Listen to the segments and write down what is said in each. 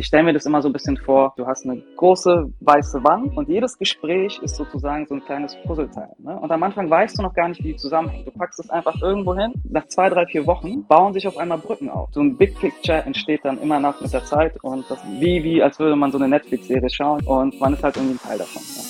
Ich stelle mir das immer so ein bisschen vor, du hast eine große weiße Wand und jedes Gespräch ist sozusagen so ein kleines Puzzleteil. Ne? Und am Anfang weißt du noch gar nicht, wie die zusammenhängen. Du packst es einfach irgendwo hin. Nach zwei, drei, vier Wochen bauen sich auf einmal Brücken auf. So ein Big Picture entsteht dann immer nach mit der Zeit und das wie, wie, als würde man so eine Netflix-Serie schauen und man ist halt irgendwie ein Teil davon. Ne?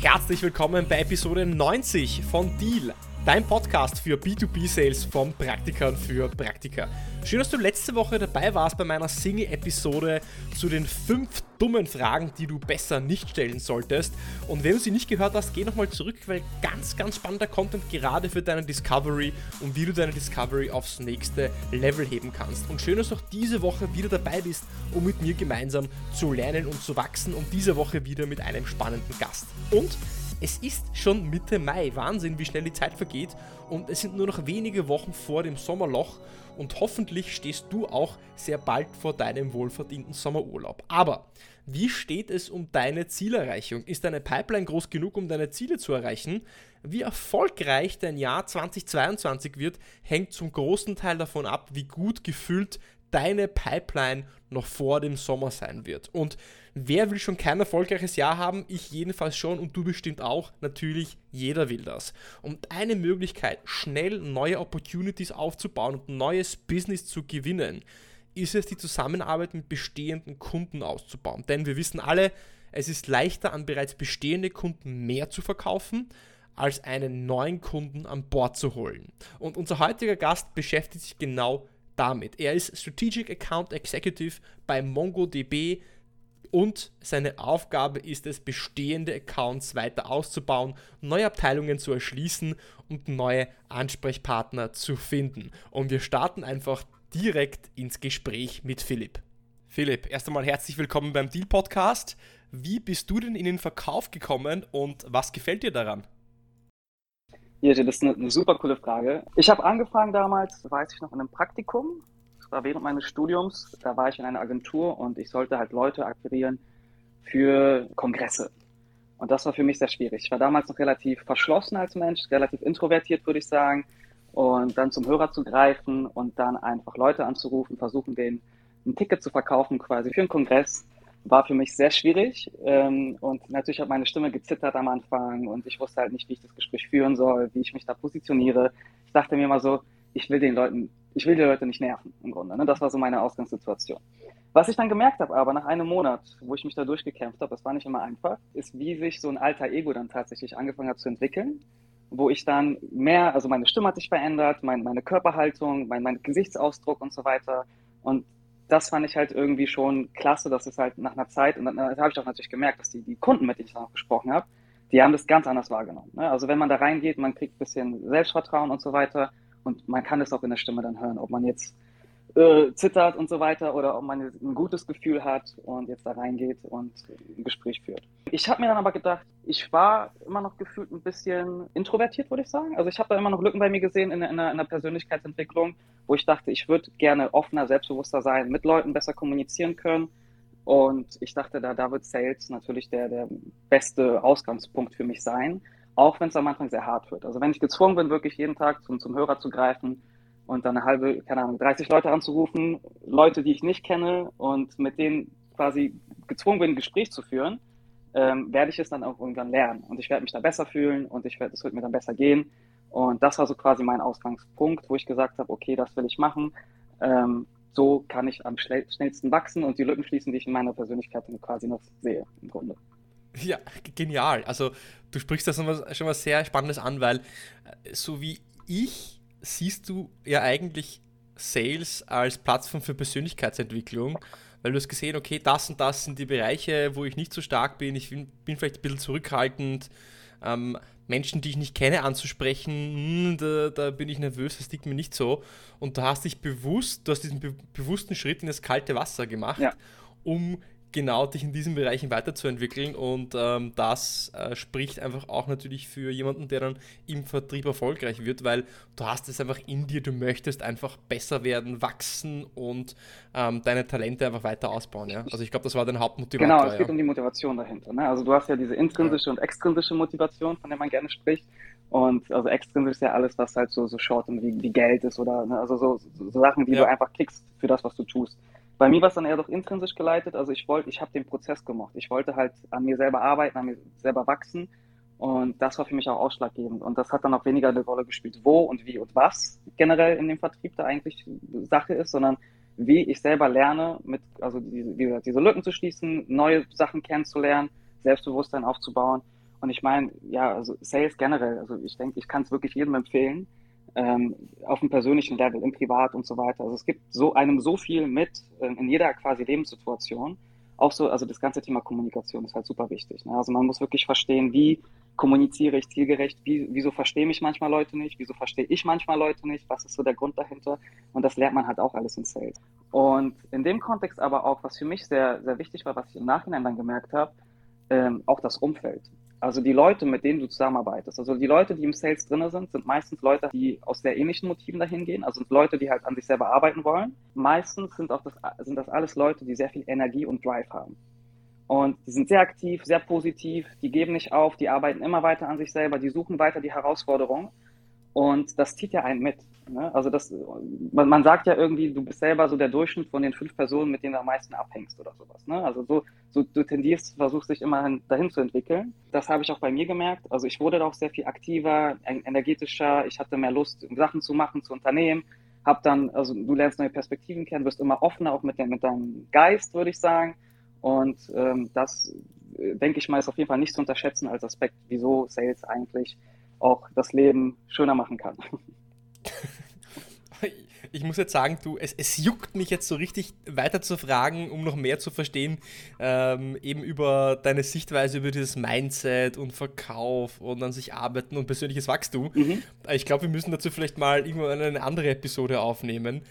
Herzlich willkommen bei Episode 90 von Deal, dein Podcast für B2B-Sales von Praktikern für Praktika. Schön, dass du letzte Woche dabei warst bei meiner Single-Episode zu den fünf dummen Fragen, die du besser nicht stellen solltest. Und wenn du sie nicht gehört hast, geh nochmal zurück, weil ganz, ganz spannender Content gerade für deine Discovery und wie du deine Discovery aufs nächste Level heben kannst. Und schön, dass du auch diese Woche wieder dabei bist, um mit mir gemeinsam zu lernen und zu wachsen und diese Woche wieder mit einem spannenden Gast. Und es ist schon Mitte Mai. Wahnsinn, wie schnell die Zeit vergeht. Und es sind nur noch wenige Wochen vor dem Sommerloch. Und hoffentlich stehst du auch sehr bald vor deinem wohlverdienten Sommerurlaub. Aber wie steht es um deine Zielerreichung? Ist deine Pipeline groß genug, um deine Ziele zu erreichen? Wie erfolgreich dein Jahr 2022 wird, hängt zum großen Teil davon ab, wie gut gefüllt deine Pipeline noch vor dem Sommer sein wird. Und wer will schon kein erfolgreiches Jahr haben? Ich jedenfalls schon und du bestimmt auch. Natürlich, jeder will das. Und eine Möglichkeit, schnell neue Opportunities aufzubauen und neues Business zu gewinnen, ist es, die Zusammenarbeit mit bestehenden Kunden auszubauen. Denn wir wissen alle, es ist leichter, an bereits bestehende Kunden mehr zu verkaufen, als einen neuen Kunden an Bord zu holen. Und unser heutiger Gast beschäftigt sich genau damit. Er ist Strategic Account Executive bei MongoDB und seine Aufgabe ist es, bestehende Accounts weiter auszubauen, neue Abteilungen zu erschließen und neue Ansprechpartner zu finden. Und wir starten einfach direkt ins Gespräch mit Philipp. Philipp, erst einmal herzlich willkommen beim Deal Podcast. Wie bist du denn in den Verkauf gekommen und was gefällt dir daran? Ja, das ist eine, eine super coole Frage. Ich habe angefangen damals, weiß ich noch, in einem Praktikum. War während meines Studiums. Da war ich in einer Agentur und ich sollte halt Leute akquirieren für Kongresse. Und das war für mich sehr schwierig. Ich war damals noch relativ verschlossen als Mensch, relativ introvertiert, würde ich sagen. Und dann zum Hörer zu greifen und dann einfach Leute anzurufen, versuchen, denen ein Ticket zu verkaufen, quasi für einen Kongress war für mich sehr schwierig. Ähm, und natürlich hat meine Stimme gezittert am Anfang und ich wusste halt nicht, wie ich das Gespräch führen soll, wie ich mich da positioniere. Ich dachte mir immer so, ich will den Leuten, ich will die Leute nicht nerven im Grunde. Ne? Das war so meine Ausgangssituation. Was ich dann gemerkt habe, aber nach einem Monat, wo ich mich da durchgekämpft habe, das war nicht immer einfach, ist, wie sich so ein alter Ego dann tatsächlich angefangen hat zu entwickeln, wo ich dann mehr, also meine Stimme hat sich verändert, mein, meine Körperhaltung, mein, mein Gesichtsausdruck und so weiter. Und das fand ich halt irgendwie schon klasse, dass es halt nach einer Zeit, und dann habe ich auch natürlich gemerkt, dass die, die Kunden, mit denen ich noch gesprochen habe, die haben das ganz anders wahrgenommen. Ne? Also wenn man da reingeht, man kriegt ein bisschen Selbstvertrauen und so weiter und man kann es auch in der Stimme dann hören, ob man jetzt äh, zittert und so weiter oder ob man ein gutes Gefühl hat und jetzt da reingeht und ein Gespräch führt. Ich habe mir dann aber gedacht, ich war immer noch gefühlt ein bisschen introvertiert, würde ich sagen. Also ich habe da immer noch Lücken bei mir gesehen in, in, in einer Persönlichkeitsentwicklung, wo ich dachte, ich würde gerne offener, selbstbewusster sein, mit Leuten besser kommunizieren können. Und ich dachte, da, da wird Sales natürlich der, der beste Ausgangspunkt für mich sein, auch wenn es am Anfang sehr hart wird. Also wenn ich gezwungen bin, wirklich jeden Tag zum, zum Hörer zu greifen, und dann eine halbe, keine Ahnung, 30 Leute anzurufen, Leute, die ich nicht kenne und mit denen quasi gezwungen bin, ein Gespräch zu führen, ähm, werde ich es dann auch irgendwann lernen. Und ich werde mich da besser fühlen und ich werde, es wird mir dann besser gehen. Und das war so quasi mein Ausgangspunkt, wo ich gesagt habe, okay, das will ich machen. Ähm, so kann ich am schnellsten wachsen und die Lücken schließen, die ich in meiner Persönlichkeit quasi noch sehe, im Grunde. Ja, genial. Also du sprichst da schon was sehr Spannendes an, weil äh, so wie ich siehst du ja eigentlich Sales als Plattform für Persönlichkeitsentwicklung, weil du hast gesehen, okay, das und das sind die Bereiche, wo ich nicht so stark bin, ich bin, bin vielleicht ein bisschen zurückhaltend, ähm, Menschen, die ich nicht kenne, anzusprechen, hm, da, da, bin ich nervös, das liegt mir nicht so. Und du hast dich bewusst, du hast diesen be bewussten Schritt in das kalte Wasser gemacht, ja. um genau dich in diesen Bereichen weiterzuentwickeln und ähm, das äh, spricht einfach auch natürlich für jemanden, der dann im Vertrieb erfolgreich wird, weil du hast es einfach in dir, du möchtest einfach besser werden, wachsen und ähm, deine Talente einfach weiter ausbauen. Ja? Also ich glaube, das war dein Hauptmotivator. Genau, es geht um die Motivation dahinter. Ne? Also du hast ja diese intrinsische ja. und extrinsische Motivation, von der man gerne spricht Und also extrinsisch ist ja alles, was halt so, so Short und wie, wie Geld ist oder ne, also so, so, Sachen, die ja. du einfach kriegst für das, was du tust. Bei mir war es dann eher doch intrinsisch geleitet. Also ich wollte, ich habe den Prozess gemocht. Ich wollte halt an mir selber arbeiten, an mir selber wachsen. Und das war für mich auch ausschlaggebend. Und das hat dann auch weniger eine Rolle gespielt, wo und wie und was generell in dem Vertrieb da eigentlich Sache ist, sondern wie ich selber lerne, mit, also diese, diese Lücken zu schließen, neue Sachen kennenzulernen, Selbstbewusstsein aufzubauen. Und ich meine, ja, also Sales generell, also ich denke, ich kann es wirklich jedem empfehlen, ähm, auf dem persönlichen Level, im Privat und so weiter. Also es gibt so einem so viel mit äh, in jeder quasi Lebenssituation. Auch so, also das ganze Thema Kommunikation ist halt super wichtig. Ne? Also man muss wirklich verstehen, wie kommuniziere ich zielgerecht, wie, wieso verstehen mich manchmal Leute nicht, wieso verstehe ich manchmal Leute nicht, was ist so der Grund dahinter. Und das lernt man halt auch alles in Sales. Und in dem Kontext aber auch, was für mich sehr, sehr wichtig war, was ich im Nachhinein dann gemerkt habe, ähm, auch das Umfeld. Also die Leute, mit denen du zusammenarbeitest, also die Leute, die im Sales drin sind, sind meistens Leute, die aus sehr ähnlichen Motiven dahin gehen, also sind Leute, die halt an sich selber arbeiten wollen. Meistens sind, auch das, sind das alles Leute, die sehr viel Energie und Drive haben. Und die sind sehr aktiv, sehr positiv, die geben nicht auf, die arbeiten immer weiter an sich selber, die suchen weiter die Herausforderung. Und das zieht ja einen mit. Ne? Also das, man, man, sagt ja irgendwie, du bist selber so der Durchschnitt von den fünf Personen, mit denen du am meisten abhängst oder sowas. Ne? Also so, so du tendierst, versuchst dich immer dahin zu entwickeln. Das habe ich auch bei mir gemerkt. Also ich wurde da auch sehr viel aktiver, energetischer. Ich hatte mehr Lust, Sachen zu machen, zu unternehmen. Hab dann, also du lernst neue Perspektiven kennen, wirst immer offener, auch mit, der, mit deinem Geist, würde ich sagen. Und ähm, das, äh, denke ich mal, ist auf jeden Fall nicht zu unterschätzen als Aspekt, wieso Sales eigentlich auch das Leben schöner machen kann. Ich muss jetzt sagen, du, es, es juckt mich jetzt so richtig weiter zu fragen, um noch mehr zu verstehen, ähm, eben über deine Sichtweise über dieses Mindset und Verkauf und an sich arbeiten und persönliches Wachstum. Mhm. Ich glaube, wir müssen dazu vielleicht mal irgendwann eine andere Episode aufnehmen.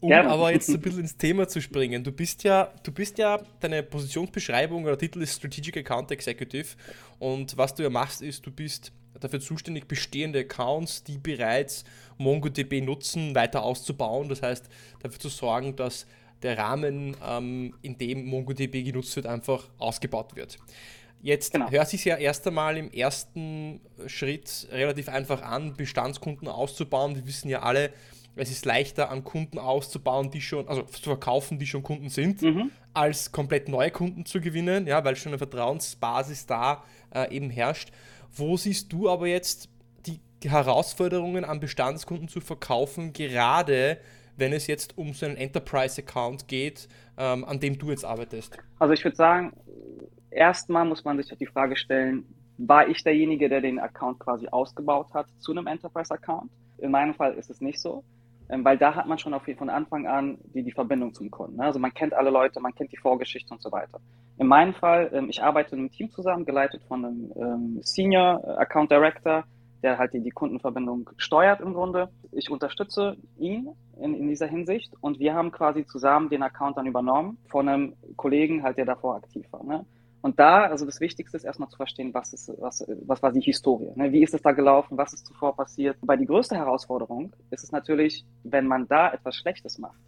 Um Gerne. aber jetzt ein bisschen ins Thema zu springen. Du bist ja, du bist ja, deine Positionsbeschreibung oder Titel ist Strategic Account Executive und was du ja machst, ist, du bist dafür zuständig, bestehende Accounts, die bereits MongoDB nutzen, weiter auszubauen. Das heißt, dafür zu sorgen, dass der Rahmen, ähm, in dem MongoDB genutzt wird, einfach ausgebaut wird. Jetzt genau. hört sich ja erst einmal im ersten Schritt relativ einfach an, Bestandskunden auszubauen. Wir wissen ja alle, es ist leichter an Kunden auszubauen, die schon, also zu verkaufen, die schon Kunden sind, mhm. als komplett neue Kunden zu gewinnen, ja, weil schon eine Vertrauensbasis da äh, eben herrscht. Wo siehst du aber jetzt die Herausforderungen an Bestandskunden zu verkaufen, gerade wenn es jetzt um so einen Enterprise-Account geht, ähm, an dem du jetzt arbeitest? Also ich würde sagen, erstmal muss man sich die Frage stellen, war ich derjenige, der den Account quasi ausgebaut hat zu einem Enterprise-Account? In meinem Fall ist es nicht so, weil da hat man schon auf, von Anfang an die, die Verbindung zum Kunden. Ne? Also man kennt alle Leute, man kennt die Vorgeschichte und so weiter. In meinem Fall, ähm, ich arbeite in einem Team zusammen, geleitet von einem ähm, Senior Account Director, der halt die, die Kundenverbindung steuert im Grunde. Ich unterstütze ihn in, in dieser Hinsicht und wir haben quasi zusammen den Account dann übernommen von einem Kollegen halt, der davor aktiv war. Ne? Und da, also das Wichtigste ist erstmal zu verstehen, was ist, was, was war die Historie? Ne? Wie ist es da gelaufen? Was ist zuvor passiert? Weil die größte Herausforderung ist es natürlich, wenn man da etwas Schlechtes macht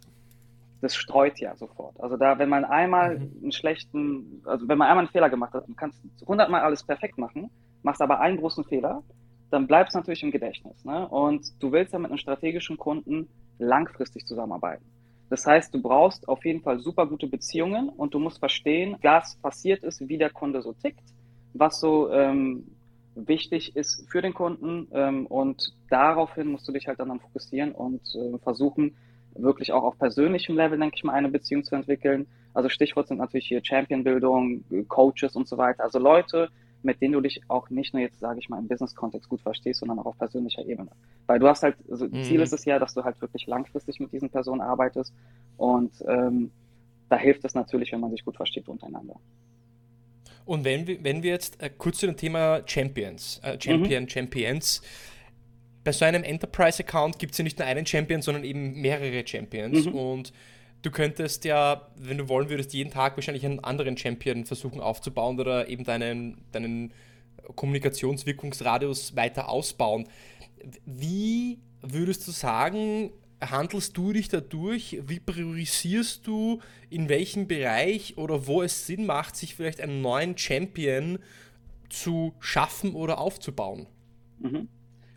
das streut ja sofort. Also da, wenn man einmal mhm. einen schlechten, also wenn man einmal einen Fehler gemacht hat, du kannst hundertmal alles perfekt machen, machst aber einen großen Fehler, dann bleibt es natürlich im Gedächtnis. Ne? Und du willst ja mit einem strategischen Kunden langfristig zusammenarbeiten. Das heißt, du brauchst auf jeden Fall super gute Beziehungen und du musst verstehen, was passiert ist, wie der Kunde so tickt, was so ähm, wichtig ist für den Kunden ähm, und daraufhin musst du dich halt dann fokussieren und äh, versuchen, wirklich auch auf persönlichem Level, denke ich mal, eine Beziehung zu entwickeln. Also Stichwort sind natürlich hier Championbildung, Coaches und so weiter. Also Leute, mit denen du dich auch nicht nur jetzt, sage ich mal, im Business-Kontext gut verstehst, sondern auch auf persönlicher Ebene. Weil du hast halt, also mhm. Ziel ist es ja, dass du halt wirklich langfristig mit diesen Personen arbeitest und ähm, da hilft es natürlich, wenn man sich gut versteht untereinander. Und wenn wir, wenn wir jetzt äh, kurz zu dem Thema Champions, äh, Champion, mhm. Champions, bei so einem Enterprise-Account gibt es ja nicht nur einen Champion, sondern eben mehrere Champions. Mhm. Und du könntest ja, wenn du wollen würdest, jeden Tag wahrscheinlich einen anderen Champion versuchen aufzubauen oder eben deinen, deinen Kommunikationswirkungsradius weiter ausbauen. Wie würdest du sagen, handelst du dich dadurch? Wie priorisierst du, in welchem Bereich oder wo es Sinn macht, sich vielleicht einen neuen Champion zu schaffen oder aufzubauen? Mhm.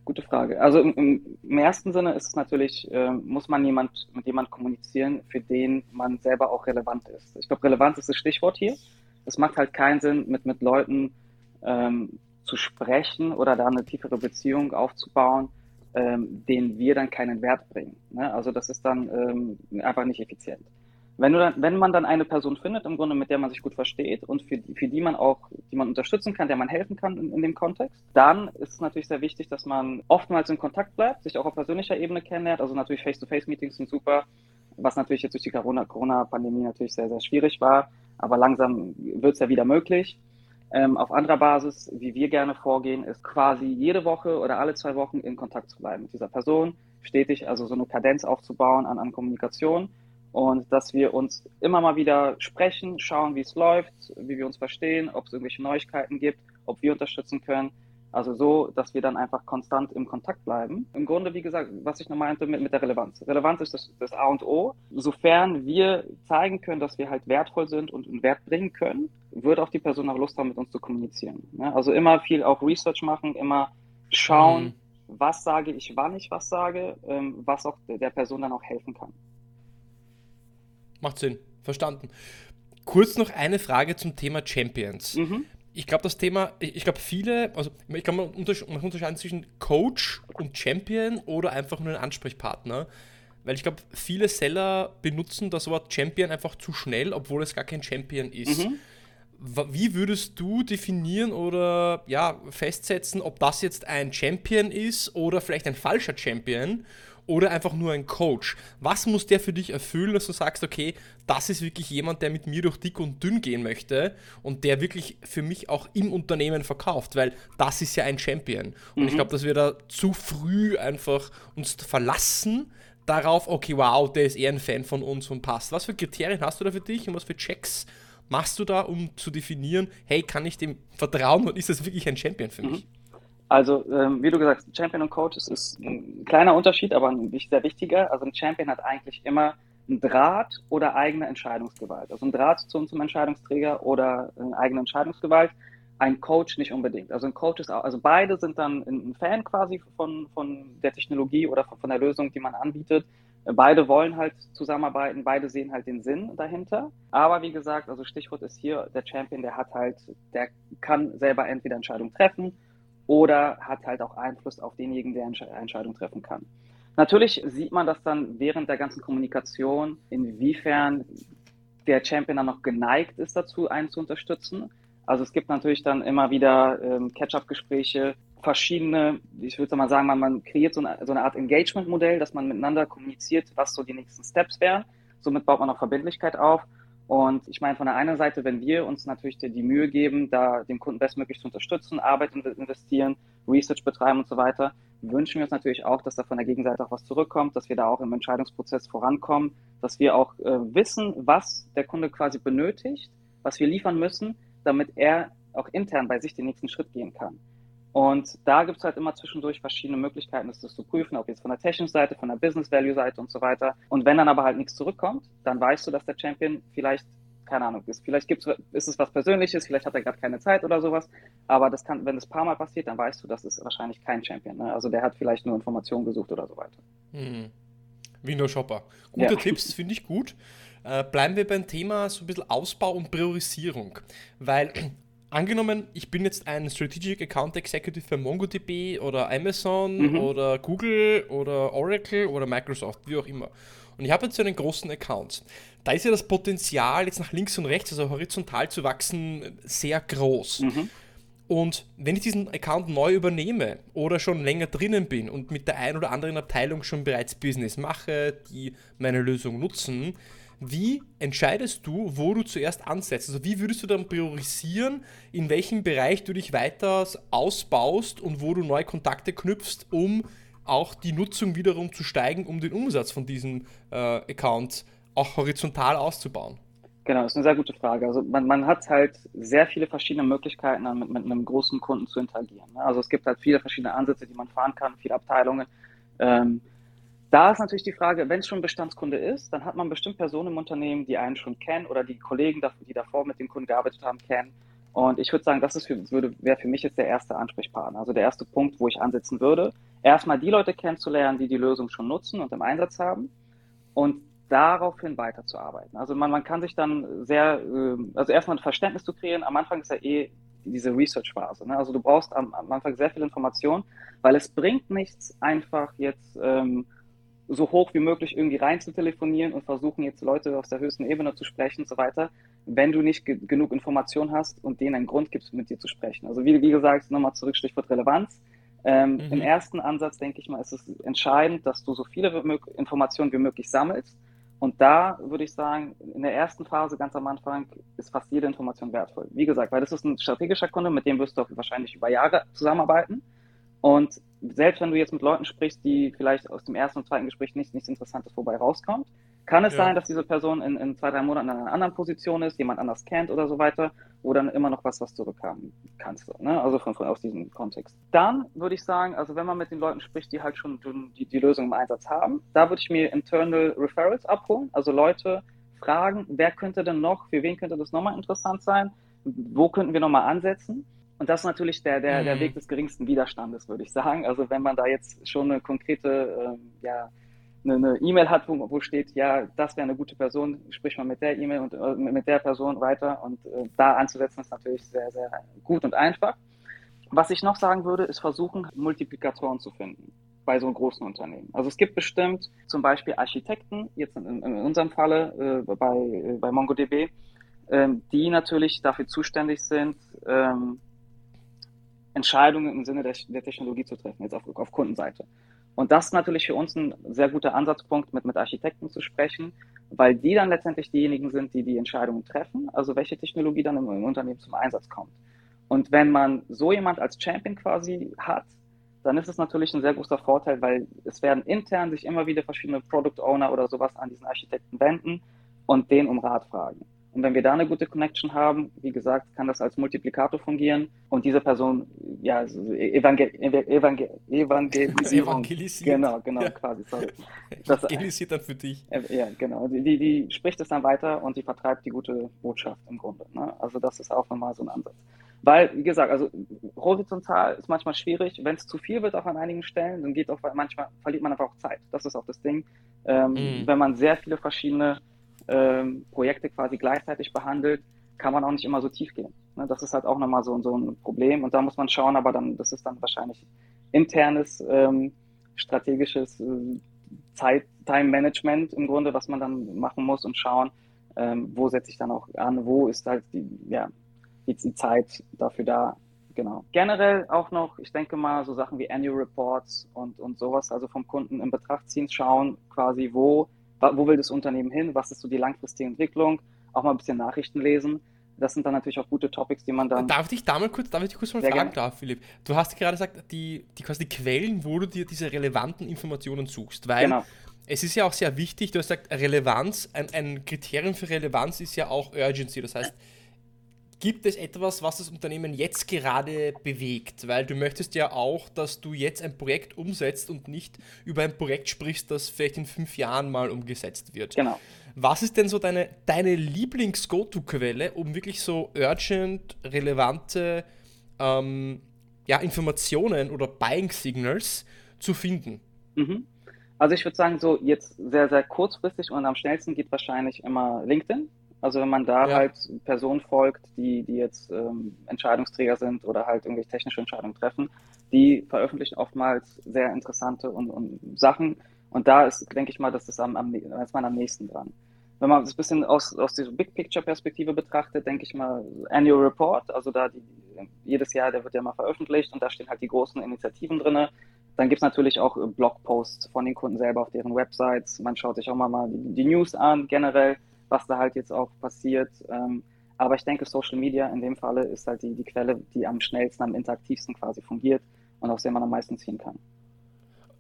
Gute Frage. Also im, im ersten Sinne ist es natürlich, äh, muss man jemand, mit jemandem kommunizieren, für den man selber auch relevant ist. Ich glaube, Relevanz ist das Stichwort hier. Es macht halt keinen Sinn, mit, mit Leuten ähm, zu sprechen oder da eine tiefere Beziehung aufzubauen, ähm, denen wir dann keinen Wert bringen. Ne? Also das ist dann ähm, einfach nicht effizient. Wenn, du dann, wenn man dann eine Person findet, im Grunde, mit der man sich gut versteht und für, für die man auch, die man unterstützen kann, der man helfen kann in, in dem Kontext, dann ist es natürlich sehr wichtig, dass man oftmals in Kontakt bleibt, sich auch auf persönlicher Ebene kennenlernt. Also natürlich Face-to-Face-Meetings sind super, was natürlich jetzt durch die Corona-Pandemie natürlich sehr, sehr schwierig war. Aber langsam wird es ja wieder möglich. Ähm, auf anderer Basis, wie wir gerne vorgehen, ist quasi jede Woche oder alle zwei Wochen in Kontakt zu bleiben mit dieser Person, stetig also so eine Kadenz aufzubauen an, an Kommunikation und dass wir uns immer mal wieder sprechen, schauen, wie es läuft, wie wir uns verstehen, ob es irgendwelche Neuigkeiten gibt, ob wir unterstützen können. Also so, dass wir dann einfach konstant im Kontakt bleiben. Im Grunde, wie gesagt, was ich noch meinte mit, mit der Relevanz. Relevanz ist das, das A und O. Sofern wir zeigen können, dass wir halt wertvoll sind und einen Wert bringen können, wird auch die Person auch Lust haben, mit uns zu kommunizieren. Ne? Also immer viel auch Research machen, immer schauen, mhm. was sage ich, wann ich was sage, ähm, was auch der Person dann auch helfen kann. Macht Sinn, verstanden. Kurz noch eine Frage zum Thema Champions. Mhm. Ich glaube, das Thema, ich glaube, viele, also ich glaube, man, man unterscheiden zwischen Coach und Champion oder einfach nur ein Ansprechpartner. Weil ich glaube, viele Seller benutzen das Wort Champion einfach zu schnell, obwohl es gar kein Champion ist. Mhm. Wie würdest du definieren oder ja, festsetzen, ob das jetzt ein Champion ist oder vielleicht ein falscher Champion? Oder einfach nur ein Coach? Was muss der für dich erfüllen, dass du sagst, okay, das ist wirklich jemand, der mit mir durch dick und dünn gehen möchte und der wirklich für mich auch im Unternehmen verkauft, weil das ist ja ein Champion. Und mhm. ich glaube, dass wir da zu früh einfach uns verlassen darauf, okay, wow, der ist eher ein Fan von uns und passt. Was für Kriterien hast du da für dich und was für Checks machst du da, um zu definieren, hey, kann ich dem vertrauen und ist das wirklich ein Champion für mich? Mhm. Also, ähm, wie du gesagt hast, Champion und Coach ist, ist ein kleiner Unterschied, aber ein sehr wichtiger. Also ein Champion hat eigentlich immer einen Draht oder eigene Entscheidungsgewalt. Also ein Draht zum, zum Entscheidungsträger oder eine eigene Entscheidungsgewalt. Ein Coach nicht unbedingt. Also ein Coach ist auch, also beide sind dann ein Fan quasi von, von der Technologie oder von, von der Lösung, die man anbietet. Beide wollen halt zusammenarbeiten, beide sehen halt den Sinn dahinter. Aber wie gesagt, also Stichwort ist hier, der Champion, der hat halt, der kann selber entweder Entscheidungen treffen oder hat halt auch Einfluss auf denjenigen, der Entsche Entscheidung treffen kann. Natürlich sieht man das dann während der ganzen Kommunikation, inwiefern der Champion dann noch geneigt ist dazu, einen zu unterstützen. Also es gibt natürlich dann immer wieder ähm, Catch-up-Gespräche, verschiedene, ich würde mal sagen, man, man kreiert so eine, so eine Art Engagement-Modell, dass man miteinander kommuniziert, was so die nächsten Steps wären. Somit baut man auch Verbindlichkeit auf. Und ich meine, von der einen Seite, wenn wir uns natürlich die, Mühe geben, da den Kunden bestmöglich zu unterstützen, Arbeit investieren, Research betreiben und so weiter, wünschen wir uns natürlich auch, dass da von der Gegenseite auch was zurückkommt, dass wir da auch im Entscheidungsprozess vorankommen, dass wir auch äh, wissen, was der Kunde quasi benötigt, was wir liefern müssen, damit er auch intern bei sich den nächsten Schritt gehen kann. Und da gibt es halt immer zwischendurch verschiedene Möglichkeiten, das zu prüfen, ob jetzt von der technischen Seite, von der Business Value Seite und so weiter. Und wenn dann aber halt nichts zurückkommt, dann weißt du, dass der Champion vielleicht, keine Ahnung, ist. Vielleicht gibt's, ist es was Persönliches, vielleicht hat er gerade keine Zeit oder sowas. Aber das kann, wenn das paar Mal passiert, dann weißt du, das ist wahrscheinlich kein Champion. Ne? Also der hat vielleicht nur Informationen gesucht oder so weiter. Hm. Wie nur Shopper. Gute ja. Tipps, finde ich gut. Äh, bleiben wir beim Thema so ein bisschen Ausbau und Priorisierung. Weil angenommen, ich bin jetzt ein Strategic Account Executive für MongoDB oder Amazon mhm. oder Google oder Oracle oder Microsoft, wie auch immer. Und ich habe jetzt so einen großen Account. Da ist ja das Potenzial, jetzt nach links und rechts, also horizontal zu wachsen, sehr groß. Mhm. Und wenn ich diesen Account neu übernehme oder schon länger drinnen bin und mit der einen oder anderen Abteilung schon bereits Business mache, die meine Lösung nutzen, wie entscheidest du, wo du zuerst ansetzt? Also wie würdest du dann priorisieren, in welchem Bereich du dich weiter ausbaust und wo du neue Kontakte knüpfst, um auch die Nutzung wiederum zu steigen, um den Umsatz von diesem äh, Account auch horizontal auszubauen? Genau, das ist eine sehr gute Frage. Also man, man hat halt sehr viele verschiedene Möglichkeiten, mit, mit einem großen Kunden zu interagieren. Ne? Also es gibt halt viele verschiedene Ansätze, die man fahren kann, viele Abteilungen. Ähm, da ist natürlich die Frage, wenn es schon Bestandskunde ist, dann hat man bestimmt Personen im Unternehmen, die einen schon kennen oder die Kollegen, die davor mit dem Kunden gearbeitet haben, kennen. Und ich würde sagen, das wäre für mich jetzt der erste Ansprechpartner. Also der erste Punkt, wo ich ansetzen würde. Erstmal die Leute kennenzulernen, die die Lösung schon nutzen und im Einsatz haben. Und daraufhin weiterzuarbeiten. Also man, man kann sich dann sehr, ähm, also erstmal ein Verständnis zu kreieren. Am Anfang ist ja eh diese Research-Phase. Ne? Also du brauchst am, am, Anfang sehr viel Information, weil es bringt nichts, einfach jetzt ähm, so hoch wie möglich irgendwie rein zu telefonieren und versuchen jetzt Leute aus der höchsten Ebene zu sprechen und so weiter, wenn du nicht ge genug Information hast und denen einen Grund gibst, mit dir zu sprechen. Also wie, wie gesagt, nochmal zurück, Stichwort Relevanz. Ähm, mhm. Im ersten Ansatz, denke ich mal, ist es entscheidend, dass du so viele Informationen wie möglich sammelst und da würde ich sagen, in der ersten Phase, ganz am Anfang, ist fast jede Information wertvoll. Wie gesagt, weil das ist ein strategischer Kunde, mit dem wirst du auch wahrscheinlich über Jahre zusammenarbeiten. Und selbst wenn du jetzt mit Leuten sprichst, die vielleicht aus dem ersten und zweiten Gespräch nichts, nichts Interessantes vorbei rauskommt, kann es ja. sein, dass diese Person in, in zwei, drei Monaten in einer anderen Position ist, jemand anders kennt oder so weiter, wo dann immer noch was, was zurückhaben kannst. Ne? Also von, von, aus diesem Kontext. Dann würde ich sagen, also wenn man mit den Leuten spricht, die halt schon die, die Lösung im Einsatz haben, da würde ich mir Internal Referrals abholen, also Leute fragen, wer könnte denn noch, für wen könnte das nochmal interessant sein, wo könnten wir nochmal ansetzen. Und das ist natürlich der, der, der mhm. Weg des geringsten Widerstandes, würde ich sagen. Also wenn man da jetzt schon eine konkrete, ähm, ja, eine E-Mail hat, wo, wo, steht, ja, das wäre eine gute Person, sprich mal mit der E-Mail und äh, mit der Person weiter und äh, da anzusetzen ist natürlich sehr, sehr gut und einfach. Was ich noch sagen würde, ist versuchen, Multiplikatoren zu finden bei so einem großen Unternehmen. Also es gibt bestimmt zum Beispiel Architekten, jetzt in, in unserem Falle äh, bei, äh, bei MongoDB, ähm, die natürlich dafür zuständig sind, ähm, Entscheidungen im Sinne der, der, Technologie zu treffen, jetzt auf, auf Kundenseite. Und das ist natürlich für uns ein sehr guter Ansatzpunkt, mit, mit Architekten zu sprechen, weil die dann letztendlich diejenigen sind, die die Entscheidungen treffen, also welche Technologie dann im, im Unternehmen zum Einsatz kommt. Und wenn man so jemand als Champion quasi hat, dann ist es natürlich ein sehr großer Vorteil, weil es werden intern sich immer wieder verschiedene Product Owner oder sowas an diesen Architekten wenden und den um Rat fragen. Und wenn wir da eine gute Connection haben, wie gesagt, kann das als Multiplikator fungieren und diese Person, ja, evangel evangel evangelisieren. Genau, genau, ja. quasi, sorry. Das, Evangelisiert dann für dich. Äh, ja, genau. Die, die spricht es dann weiter und die vertreibt die gute Botschaft im Grunde. Ne? Also das ist auch nochmal so ein Ansatz. Weil, wie gesagt, also horizontal ist manchmal schwierig. Wenn es zu viel wird auch an einigen Stellen, dann geht auch manchmal verliert man einfach auch Zeit. Das ist auch das Ding. Ähm, mhm. Wenn man sehr viele verschiedene ähm, Projekte quasi gleichzeitig behandelt, kann man auch nicht immer so tief gehen. Ne? Das ist halt auch nochmal so, so ein Problem und da muss man schauen, aber dann, das ist dann wahrscheinlich internes, ähm, strategisches äh, Zeit, Time Management im Grunde, was man dann machen muss und schauen, ähm, wo setze ich dann auch an, wo ist halt die, ja, die, die Zeit dafür da, genau. Generell auch noch, ich denke mal, so Sachen wie Annual Reports und, und sowas, also vom Kunden in Betracht ziehen, schauen quasi, wo wo will das Unternehmen hin, was ist so die langfristige Entwicklung, auch mal ein bisschen Nachrichten lesen. Das sind dann natürlich auch gute Topics, die man dann. Darf ich da mal kurz, darf ich dich kurz mal fragen, darf, Philipp? Du hast gerade gesagt, die, die quasi die Quellen, wo du dir diese relevanten Informationen suchst, weil genau. es ist ja auch sehr wichtig, du hast gesagt, Relevanz, ein, ein Kriterium für Relevanz ist ja auch Urgency. Das heißt, Gibt es etwas, was das Unternehmen jetzt gerade bewegt? Weil du möchtest ja auch, dass du jetzt ein Projekt umsetzt und nicht über ein Projekt sprichst, das vielleicht in fünf Jahren mal umgesetzt wird. Genau. Was ist denn so deine, deine Lieblings-Go-To-Quelle, um wirklich so urgent, relevante ähm, ja, Informationen oder Buying-Signals zu finden? Mhm. Also ich würde sagen, so jetzt sehr, sehr kurzfristig und am schnellsten geht wahrscheinlich immer LinkedIn. Also wenn man da ja. halt Personen folgt, die, die jetzt ähm, Entscheidungsträger sind oder halt irgendwelche technische Entscheidungen treffen, die veröffentlichen oftmals sehr interessante und, und Sachen. Und da ist, denke ich mal, das ist, am, am, ist man am nächsten dran. Wenn man das ein bisschen aus, aus dieser Big Picture Perspektive betrachtet, denke ich mal, Annual Report, also da die, jedes Jahr, der wird ja mal veröffentlicht und da stehen halt die großen Initiativen drin. Dann gibt es natürlich auch Blogposts von den Kunden selber auf deren Websites. Man schaut sich auch mal, mal die, die News an, generell was da halt jetzt auch passiert. Ähm, aber ich denke, Social Media in dem Falle ist halt die, die Quelle, die am schnellsten, am interaktivsten quasi fungiert und aus der man am meisten ziehen kann.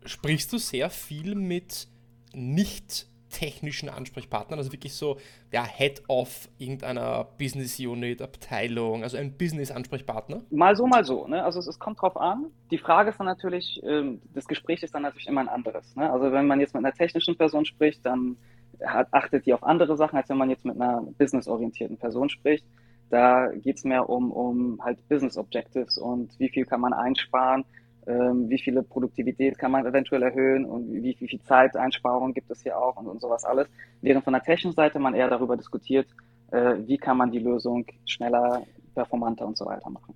Sprichst du sehr viel mit nicht technischen Ansprechpartnern, also wirklich so der Head of irgendeiner Business Unit, Abteilung, also ein Business-Ansprechpartner? Mal so, mal so. Ne? Also es, es, kommt drauf an. Die Frage ist dann natürlich, ähm, das Gespräch ist dann natürlich immer ein anderes. Ne? Also wenn man jetzt mit einer technischen Person spricht, dann hat, achtet die auf andere Sachen, als wenn man jetzt mit einer businessorientierten Person spricht. Da geht es mehr um, um halt Business Objectives und wie viel kann man einsparen, ähm, wie viele Produktivität kann man eventuell erhöhen und wie, wie viel Zeiteinsparung gibt es hier auch und, und sowas alles. Während von der technischen Seite man eher darüber diskutiert, äh, wie kann man die Lösung schneller, performanter und so weiter machen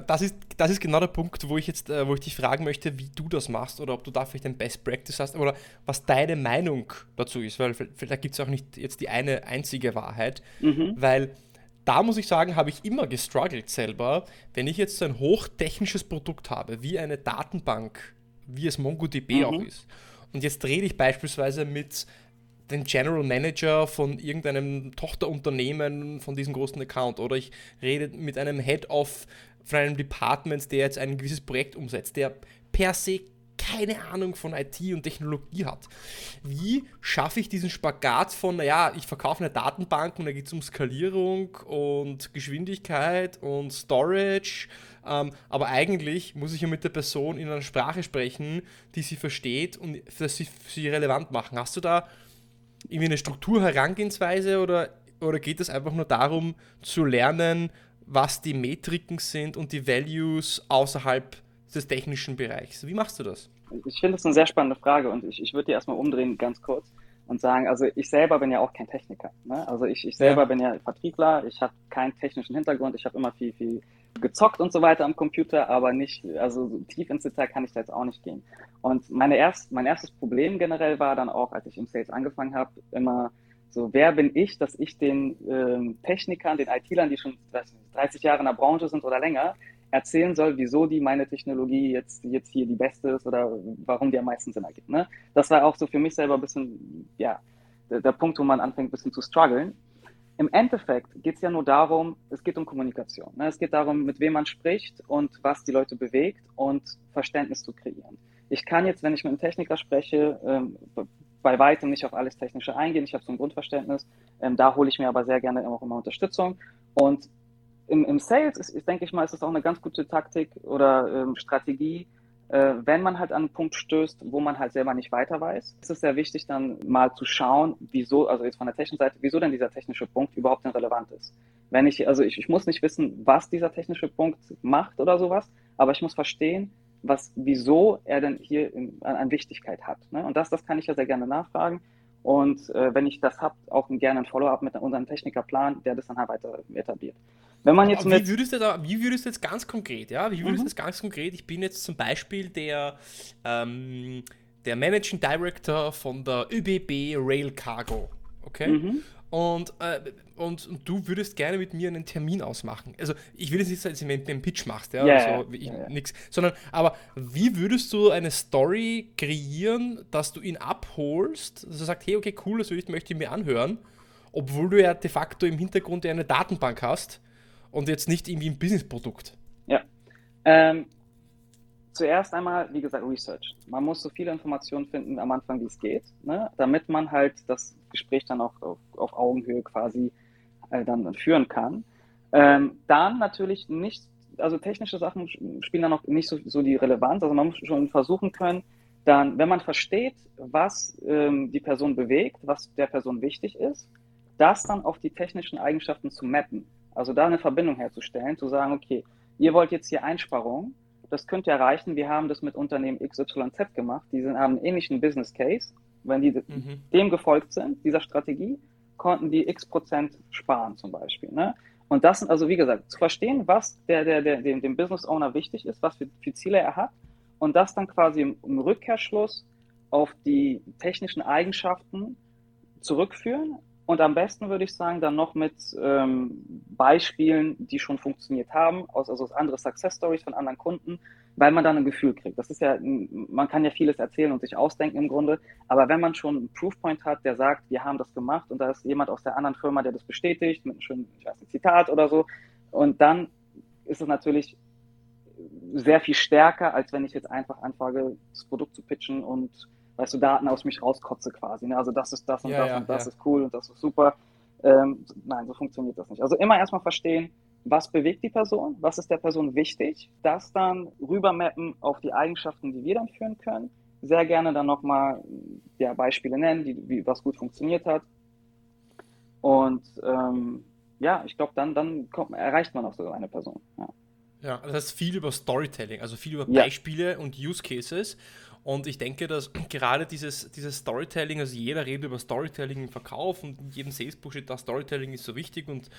das ist, das ist genau der Punkt, wo ich jetzt, äh, wo ich dich fragen möchte, wie du das machst oder ob du da vielleicht ein Best Practice hast oder was deine Meinung dazu ist, weil da gibt es auch nicht jetzt die eine einzige Wahrheit, mhm. weil da muss ich sagen, habe ich immer gestruggelt selber, wenn ich jetzt so ein hochtechnisches Produkt habe, wie eine Datenbank, wie es MongoDB mhm. auch ist. Und jetzt rede ich beispielsweise mit dem General Manager von irgendeinem Tochterunternehmen von diesem großen Account oder ich rede mit einem Head of von einem Department, der jetzt ein gewisses Projekt umsetzt, der per se keine Ahnung von IT und Technologie hat. Wie schaffe ich diesen Spagat von, naja, ich verkaufe eine Datenbank und da geht es um Skalierung und Geschwindigkeit und Storage, ähm, aber eigentlich muss ich ja mit der Person in einer Sprache sprechen, die sie versteht und dass sie sie relevant machen. Hast du da irgendwie eine Struktur, Herangehensweise oder, oder geht es einfach nur darum zu lernen, was die Metriken sind und die Values außerhalb des technischen Bereichs. Wie machst du das? Ich finde das eine sehr spannende Frage und ich, ich würde die erstmal umdrehen ganz kurz und sagen, also ich selber bin ja auch kein Techniker. Ne? Also ich, ich selber ja. bin ja Vertriebler, ich habe keinen technischen Hintergrund, ich habe immer viel, viel gezockt und so weiter am Computer, aber nicht, also so tief ins Detail kann ich da jetzt auch nicht gehen. Und meine erst, mein erstes Problem generell war dann auch, als ich im Sales angefangen habe, immer so, wer bin ich, dass ich den ähm, Technikern, den IT-Lern, die schon 30 Jahre in der Branche sind oder länger, erzählen soll, wieso die meine Technologie jetzt, jetzt hier die beste ist oder warum die am meisten Sinn ergibt. Ne? Das war auch so für mich selber ein bisschen, ja, der, der Punkt, wo man anfängt, ein bisschen zu strugglen. Im Endeffekt geht es ja nur darum, es geht um Kommunikation. Ne? Es geht darum, mit wem man spricht und was die Leute bewegt und Verständnis zu kreieren. Ich kann jetzt, wenn ich mit einem Techniker spreche, ähm, bei weitem nicht auf alles Technische eingehen. Ich habe so ein Grundverständnis. Ähm, da hole ich mir aber sehr gerne auch immer Unterstützung. Und im, im Sales ist, ist, denke ich mal, ist es auch eine ganz gute Taktik oder ähm, Strategie, äh, wenn man halt an einen Punkt stößt, wo man halt selber nicht weiter weiß, ist es sehr wichtig, dann mal zu schauen, wieso, also jetzt von der technischen Seite, wieso denn dieser technische Punkt überhaupt denn relevant ist. Wenn ich, also ich, ich muss nicht wissen, was dieser technische Punkt macht oder sowas, aber ich muss verstehen, was, wieso er denn hier in, an, an, Wichtigkeit hat. Ne? Und das, das kann ich ja sehr gerne nachfragen. Und äh, wenn ich das habe, auch gerne ein Follow-up mit unserem Technikerplan, der das dann halt weiter etabliert. Wenn man jetzt wie, würdest du da, wie würdest du jetzt ganz konkret, ja, wie würdest mhm. du jetzt ganz konkret, ich bin jetzt zum Beispiel der, ähm, der Managing Director von der ÖBB Rail Cargo, okay? Mhm. Und, äh, und, und, du würdest gerne mit mir einen Termin ausmachen. Also ich will jetzt nicht sagen, dass du einen Pitch machst, ja, yeah, so, ich, yeah. nix, sondern aber wie würdest du eine Story kreieren, dass du ihn abholst, dass er sagt, hey, okay, cool, das möchte ich mir anhören, obwohl du ja de facto im Hintergrund eine Datenbank hast und jetzt nicht irgendwie ein Businessprodukt. Ja. Ähm, zuerst einmal, wie gesagt, Research. Man muss so viele Informationen finden am Anfang, wie es geht, ne? damit man halt das Gespräch dann auch auf, auf Augenhöhe quasi äh, dann führen kann. Ähm, dann natürlich nicht, also technische Sachen spielen dann noch nicht so, so, die Relevanz. Also man muss schon versuchen können, dann, wenn man versteht, was ähm, die Person bewegt, was der Person wichtig ist, das dann auf die technischen Eigenschaften zu mappen. Also da eine Verbindung herzustellen, zu sagen, okay, ihr wollt jetzt hier Einsparungen, das könnt ihr erreichen. Wir haben das mit Unternehmen XYZ gemacht. Die haben einen ähnlichen Business Case. Wenn die mhm. dem gefolgt sind, dieser Strategie, konnten die x Prozent sparen zum Beispiel. Ne? Und das, also wie gesagt, zu verstehen, was der, der, der, dem, dem Business Owner wichtig ist, was für, für Ziele er hat und das dann quasi im, im Rückkehrschluss auf die technischen Eigenschaften zurückführen, und am besten würde ich sagen, dann noch mit ähm, Beispielen, die schon funktioniert haben, aus, also aus andere Success Stories von anderen Kunden, weil man dann ein Gefühl kriegt. Das ist ja, man kann ja vieles erzählen und sich ausdenken im Grunde, aber wenn man schon einen Proofpoint hat, der sagt, wir haben das gemacht und da ist jemand aus der anderen Firma, der das bestätigt, mit einem schönen, ich weiß nicht, Zitat oder so, und dann ist es natürlich sehr viel stärker, als wenn ich jetzt einfach anfange, das Produkt zu pitchen und weißt du, Daten aus mich rauskotze quasi. Ne? Also das ist das und ja, das ja, und das ja. ist cool und das ist super. Ähm, nein, so funktioniert das nicht. Also immer erstmal verstehen, was bewegt die Person, was ist der Person wichtig, das dann rübermappen auf die Eigenschaften, die wir dann führen können. Sehr gerne dann nochmal ja, Beispiele nennen, die, wie, was gut funktioniert hat. Und ähm, ja, ich glaube, dann, dann kommt, erreicht man auch so eine Person. Ja. Ja, das heißt viel über Storytelling, also viel über Beispiele ja. und Use Cases. Und ich denke, dass gerade dieses, dieses Storytelling, also jeder redet über Storytelling im Verkauf und in jedem Salesbuch steht da, Storytelling ist so wichtig und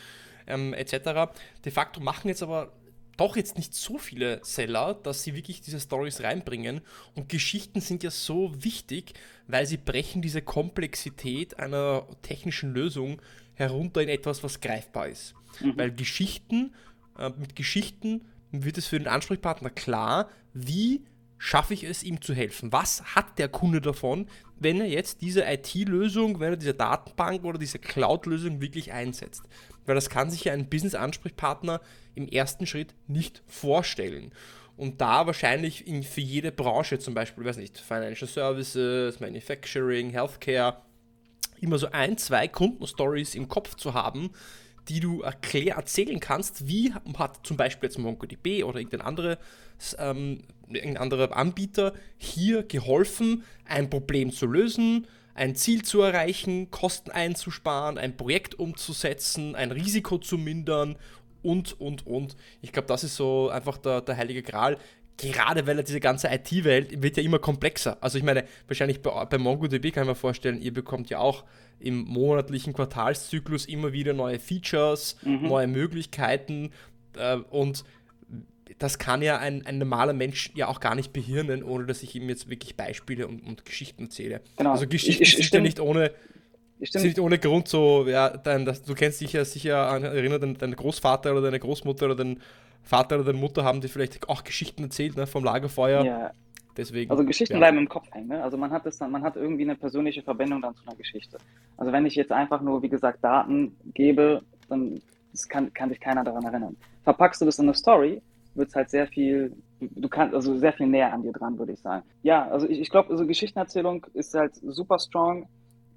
ähm, etc. De facto machen jetzt aber doch jetzt nicht so viele Seller, dass sie wirklich diese Stories reinbringen. Und Geschichten sind ja so wichtig, weil sie brechen diese Komplexität einer technischen Lösung herunter in etwas, was greifbar ist. Mhm. Weil Geschichten, äh, mit Geschichten wird es für den Ansprechpartner klar, wie schaffe ich es, ihm zu helfen? Was hat der Kunde davon, wenn er jetzt diese IT-Lösung, wenn er diese Datenbank oder diese Cloud-Lösung wirklich einsetzt? Weil das kann sich ja ein Business-Ansprechpartner im ersten Schritt nicht vorstellen. Und da wahrscheinlich in, für jede Branche, zum Beispiel, weiß nicht, Financial Services, Manufacturing, Healthcare, immer so ein, zwei Kundenstories im Kopf zu haben, die du erklär, erzählen kannst, wie hat zum Beispiel jetzt MongoDB oder irgendein, andere, ähm, irgendein anderer Anbieter hier geholfen, ein Problem zu lösen, ein Ziel zu erreichen, Kosten einzusparen, ein Projekt umzusetzen, ein Risiko zu mindern und, und, und. Ich glaube, das ist so einfach der, der heilige Gral. Gerade weil diese ganze IT-Welt wird ja immer komplexer. Also ich meine, wahrscheinlich bei, bei MongoDB kann ich mir vorstellen, ihr bekommt ja auch im monatlichen Quartalszyklus immer wieder neue Features, mhm. neue Möglichkeiten äh, und das kann ja ein, ein normaler Mensch ja auch gar nicht behirnen, ohne dass ich ihm jetzt wirklich Beispiele und, und Geschichten erzähle. Genau. Also Geschichten ich, ich, sind ja nicht ohne, sind nicht ohne Grund so, ja, dein, das, du kennst dich ja sicher an, erinnert an deinen Großvater oder deine Großmutter oder deinen Vater oder deine Mutter haben dir vielleicht auch Geschichten erzählt, ne, vom Lagerfeuer. Ja. Deswegen, also Geschichten ja. bleiben im Kopf hängen. Ne? Also man hat es dann, man hat irgendwie eine persönliche Verbindung dann zu einer Geschichte. Also wenn ich jetzt einfach nur, wie gesagt, Daten gebe, dann kann, kann sich keiner daran erinnern. Verpackst du das in eine Story, wird es halt sehr viel, du kannst also sehr viel näher an dir dran, würde ich sagen. Ja, also ich, ich glaube, also Geschichtenerzählung ist halt super strong.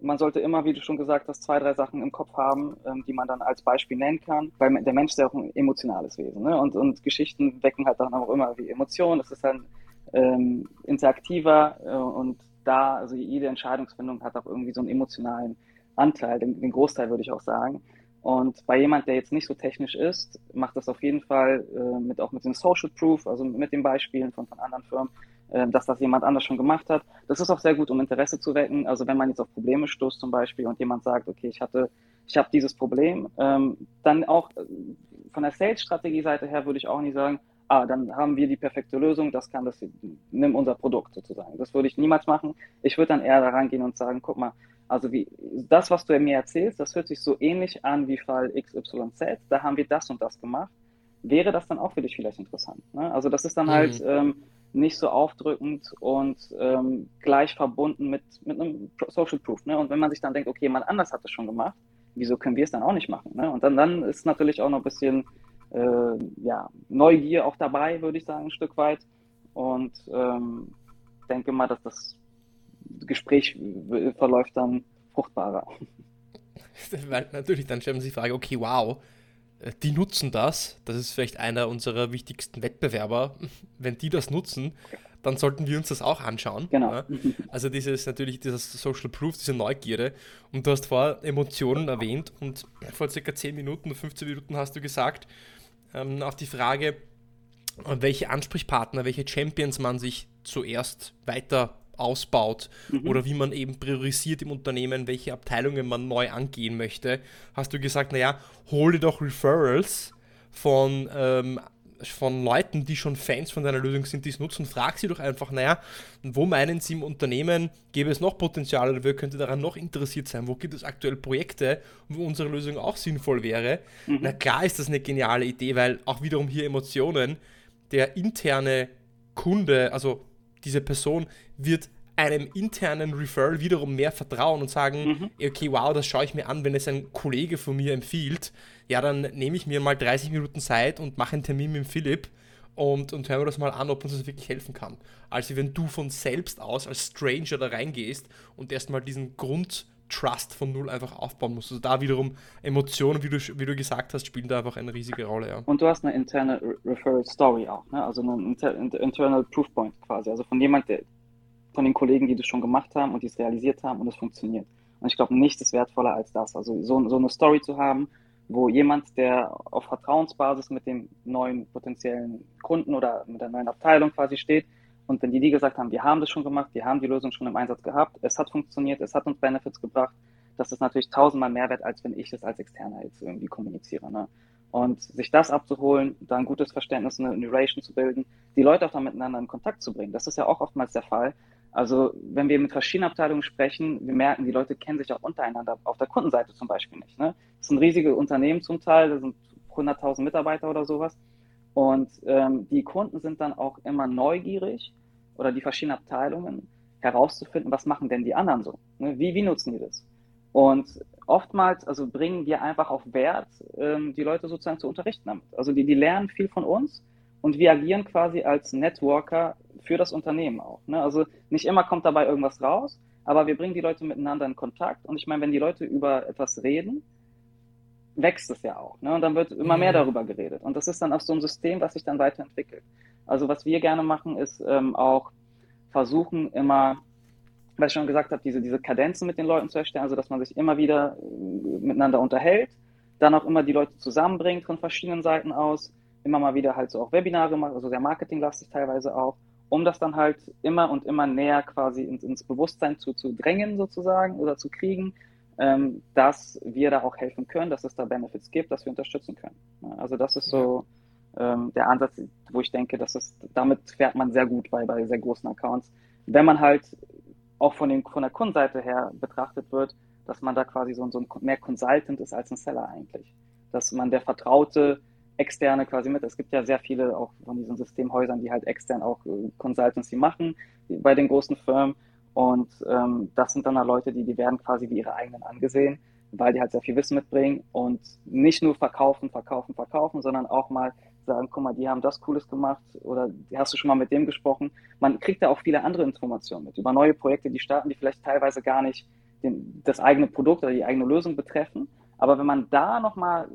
Man sollte immer, wie du schon gesagt hast, zwei, drei Sachen im Kopf haben, ähm, die man dann als Beispiel nennen kann, weil der Mensch ist ja auch ein emotionales Wesen. Ne? Und, und Geschichten wecken halt dann auch immer wie Emotionen. Das ist dann ähm, interaktiver äh, und da, also jede Entscheidungsfindung hat auch irgendwie so einen emotionalen Anteil, den, den Großteil würde ich auch sagen. Und bei jemand, der jetzt nicht so technisch ist, macht das auf jeden Fall äh, mit auch mit dem Social Proof, also mit den Beispielen von, von anderen Firmen, dass das jemand anders schon gemacht hat. Das ist auch sehr gut, um Interesse zu wecken. Also wenn man jetzt auf Probleme stoßt zum Beispiel und jemand sagt, okay, ich hatte, ich habe dieses Problem, ähm, dann auch äh, von der Sales-Strategie-Seite her würde ich auch nicht sagen, ah, dann haben wir die perfekte Lösung, das kann das, nimm unser Produkt sozusagen. Das würde ich niemals machen. Ich würde dann eher da rangehen und sagen, guck mal, also wie, das, was du mir erzählst, das hört sich so ähnlich an wie Fall XYZ, da haben wir das und das gemacht. Wäre das dann auch für dich vielleicht interessant? Ne? Also das ist dann halt, mhm. halt ähm, nicht so aufdrückend und ähm, gleich verbunden mit, mit einem Social Proof. Ne? Und wenn man sich dann denkt, okay, jemand anders hat das schon gemacht, wieso können wir es dann auch nicht machen? Ne? Und dann, dann ist natürlich auch noch ein bisschen äh, ja, Neugier auch dabei, würde ich sagen, ein Stück weit. Und ähm, denke mal, dass das Gespräch verläuft dann fruchtbarer. Weil natürlich, dann stellen Sie die Frage, okay, wow, die nutzen das, das ist vielleicht einer unserer wichtigsten Wettbewerber. Wenn die das nutzen, dann sollten wir uns das auch anschauen. Genau. Ja? Also dieses natürlich dieses Social Proof, diese Neugierde. Und du hast vor Emotionen erwähnt und vor circa 10 Minuten, 15 Minuten hast du gesagt, ähm, auf die Frage, welche Ansprechpartner, welche Champions man sich zuerst weiter ausbaut mhm. oder wie man eben priorisiert im Unternehmen, welche Abteilungen man neu angehen möchte, hast du gesagt, naja, hol dir doch Referrals von, ähm, von Leuten, die schon Fans von deiner Lösung sind, die es nutzen. Frag sie doch einfach, naja, wo meinen sie im Unternehmen, gäbe es noch Potenzial oder wer könnte daran noch interessiert sein? Wo gibt es aktuell Projekte, wo unsere Lösung auch sinnvoll wäre? Mhm. Na klar ist das eine geniale Idee, weil auch wiederum hier Emotionen, der interne Kunde, also diese Person wird einem internen Referral wiederum mehr vertrauen und sagen, mhm. okay, wow, das schaue ich mir an, wenn es ein Kollege von mir empfiehlt, ja, dann nehme ich mir mal 30 Minuten Zeit und mache einen Termin mit Philipp und, und hören wir das mal an, ob uns das wirklich helfen kann. Also wenn du von selbst aus als Stranger da reingehst und erstmal diesen Grundtrust von null einfach aufbauen musst. Also da wiederum Emotionen, wie du, wie du gesagt hast, spielen da einfach eine riesige Rolle. Ja. Und du hast eine interne Referral Story auch, ne? also eine inter internal Proof Point quasi, also von jemand, der von den Kollegen, die das schon gemacht haben und die es realisiert haben und es funktioniert. Und ich glaube, nichts ist wertvoller als das. Also so, so eine Story zu haben, wo jemand, der auf Vertrauensbasis mit dem neuen potenziellen Kunden oder mit der neuen Abteilung quasi steht, und wenn die die gesagt haben, wir haben das schon gemacht, wir haben die Lösung schon im Einsatz gehabt, es hat funktioniert, es hat uns Benefits gebracht, das ist natürlich tausendmal Mehrwert, als wenn ich das als Externer jetzt irgendwie kommuniziere. Ne? Und sich das abzuholen, da ein gutes Verständnis, eine Narration zu bilden, die Leute auch dann miteinander in Kontakt zu bringen, das ist ja auch oftmals der Fall. Also wenn wir mit verschiedenen Abteilungen sprechen, wir merken, die Leute kennen sich auch untereinander, auf der Kundenseite zum Beispiel nicht. Ne? Das sind riesige Unternehmen zum Teil, das sind 100.000 Mitarbeiter oder sowas. Und ähm, die Kunden sind dann auch immer neugierig oder die verschiedenen Abteilungen herauszufinden, was machen denn die anderen so? Ne? Wie, wie nutzen die das? Und oftmals, also bringen wir einfach auf Wert, ähm, die Leute sozusagen zu unterrichten damit. Also die, die lernen viel von uns und wir agieren quasi als Networker für das Unternehmen auch. Ne? Also nicht immer kommt dabei irgendwas raus, aber wir bringen die Leute miteinander in Kontakt. Und ich meine, wenn die Leute über etwas reden, wächst es ja auch. Ne? Und dann wird immer mehr mhm. darüber geredet. Und das ist dann auch so ein System, was sich dann weiterentwickelt. Also was wir gerne machen, ist ähm, auch versuchen, immer, was ich schon gesagt habe, diese, diese Kadenzen mit den Leuten zu erstellen, also dass man sich immer wieder äh, miteinander unterhält, dann auch immer die Leute zusammenbringt von verschiedenen Seiten aus, immer mal wieder halt so auch Webinare macht, also sehr marketinglastig teilweise auch, um das dann halt immer und immer näher quasi ins, ins Bewusstsein zu, zu drängen sozusagen oder zu kriegen, ähm, dass wir da auch helfen können, dass es da Benefits gibt, dass wir unterstützen können. Also das ist so ähm, der Ansatz, wo ich denke, dass es, damit fährt man sehr gut bei, bei sehr großen Accounts. Wenn man halt auch von, den, von der Kundenseite her betrachtet wird, dass man da quasi so, so ein mehr Consultant ist als ein Seller eigentlich. Dass man der vertraute Externe quasi mit. Es gibt ja sehr viele auch von diesen Systemhäusern, die halt extern auch äh, Consultancy machen bei den großen Firmen. Und ähm, das sind dann da Leute, die, die werden quasi wie ihre eigenen angesehen, weil die halt sehr viel Wissen mitbringen und nicht nur verkaufen, verkaufen, verkaufen, sondern auch mal sagen, guck mal, die haben das Cooles gemacht oder hast du schon mal mit dem gesprochen. Man kriegt da auch viele andere Informationen mit über neue Projekte, die starten, die vielleicht teilweise gar nicht den, das eigene Produkt oder die eigene Lösung betreffen. Aber wenn man da nochmal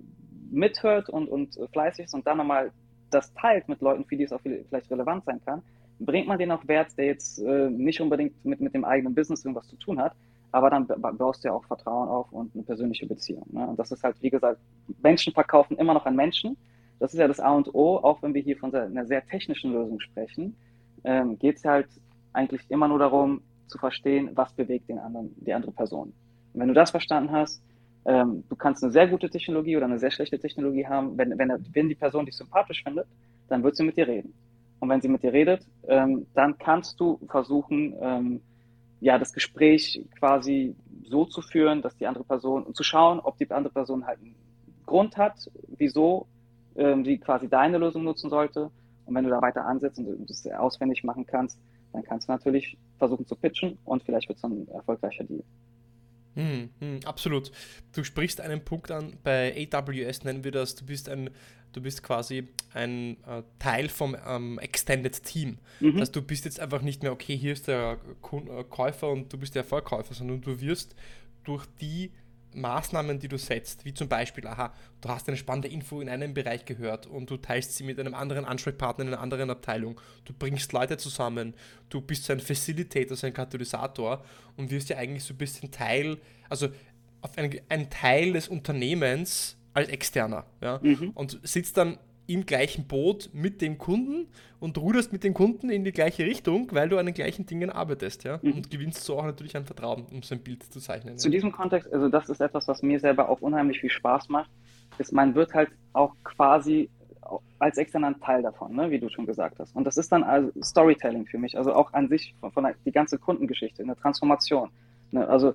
mithört und, und fleißig ist und dann nochmal das teilt mit Leuten, für die es auch vielleicht relevant sein kann, bringt man den auch Wert, der jetzt äh, nicht unbedingt mit, mit dem eigenen Business irgendwas zu tun hat, aber dann baust du ja auch Vertrauen auf und eine persönliche Beziehung. Ne? Und das ist halt, wie gesagt, Menschen verkaufen immer noch an Menschen. Das ist ja das A und O, auch wenn wir hier von einer sehr technischen Lösung sprechen, ähm, geht es halt eigentlich immer nur darum, zu verstehen, was bewegt den anderen, die andere Person. Und wenn du das verstanden hast, ähm, du kannst eine sehr gute Technologie oder eine sehr schlechte Technologie haben. Wenn, wenn, wenn die Person dich sympathisch findet, dann wird sie mit dir reden. Und wenn sie mit dir redet, ähm, dann kannst du versuchen, ähm, ja, das Gespräch quasi so zu führen, dass die andere Person, und zu schauen, ob die andere Person halt einen Grund hat, wieso ähm, sie quasi deine Lösung nutzen sollte. Und wenn du da weiter ansetzt und das auswendig machen kannst, dann kannst du natürlich versuchen zu pitchen und vielleicht wird es ein erfolgreicher Deal. Hm, hm, absolut. Du sprichst einen Punkt an, bei AWS nennen wir das, du bist ein, du bist quasi ein äh, Teil vom ähm, Extended Team. Mhm. Das heißt, du bist jetzt einfach nicht mehr, okay, hier ist der äh, Käufer und du bist der Verkäufer, sondern du wirst durch die Maßnahmen, die du setzt, wie zum Beispiel, aha, du hast eine spannende Info in einem Bereich gehört und du teilst sie mit einem anderen Ansprechpartner in einer anderen Abteilung, du bringst Leute zusammen, du bist so ein Facilitator, so ein Katalysator und wirst ja eigentlich so ein bisschen Teil, also auf ein, ein Teil des Unternehmens als Externer, ja, mhm. und sitzt dann im gleichen Boot mit dem Kunden und ruderst mit dem Kunden in die gleiche Richtung, weil du an den gleichen Dingen arbeitest, ja, mhm. und gewinnst so auch natürlich an Vertrauen, um so ein Bild zu zeichnen. Zu ja. diesem Kontext, also das ist etwas, was mir selber auch unheimlich viel Spaß macht, ist, man wird halt auch quasi als externer Teil davon, ne, wie du schon gesagt hast. Und das ist dann also Storytelling für mich, also auch an sich von, von der, die ganze Kundengeschichte, eine Transformation. Ne, also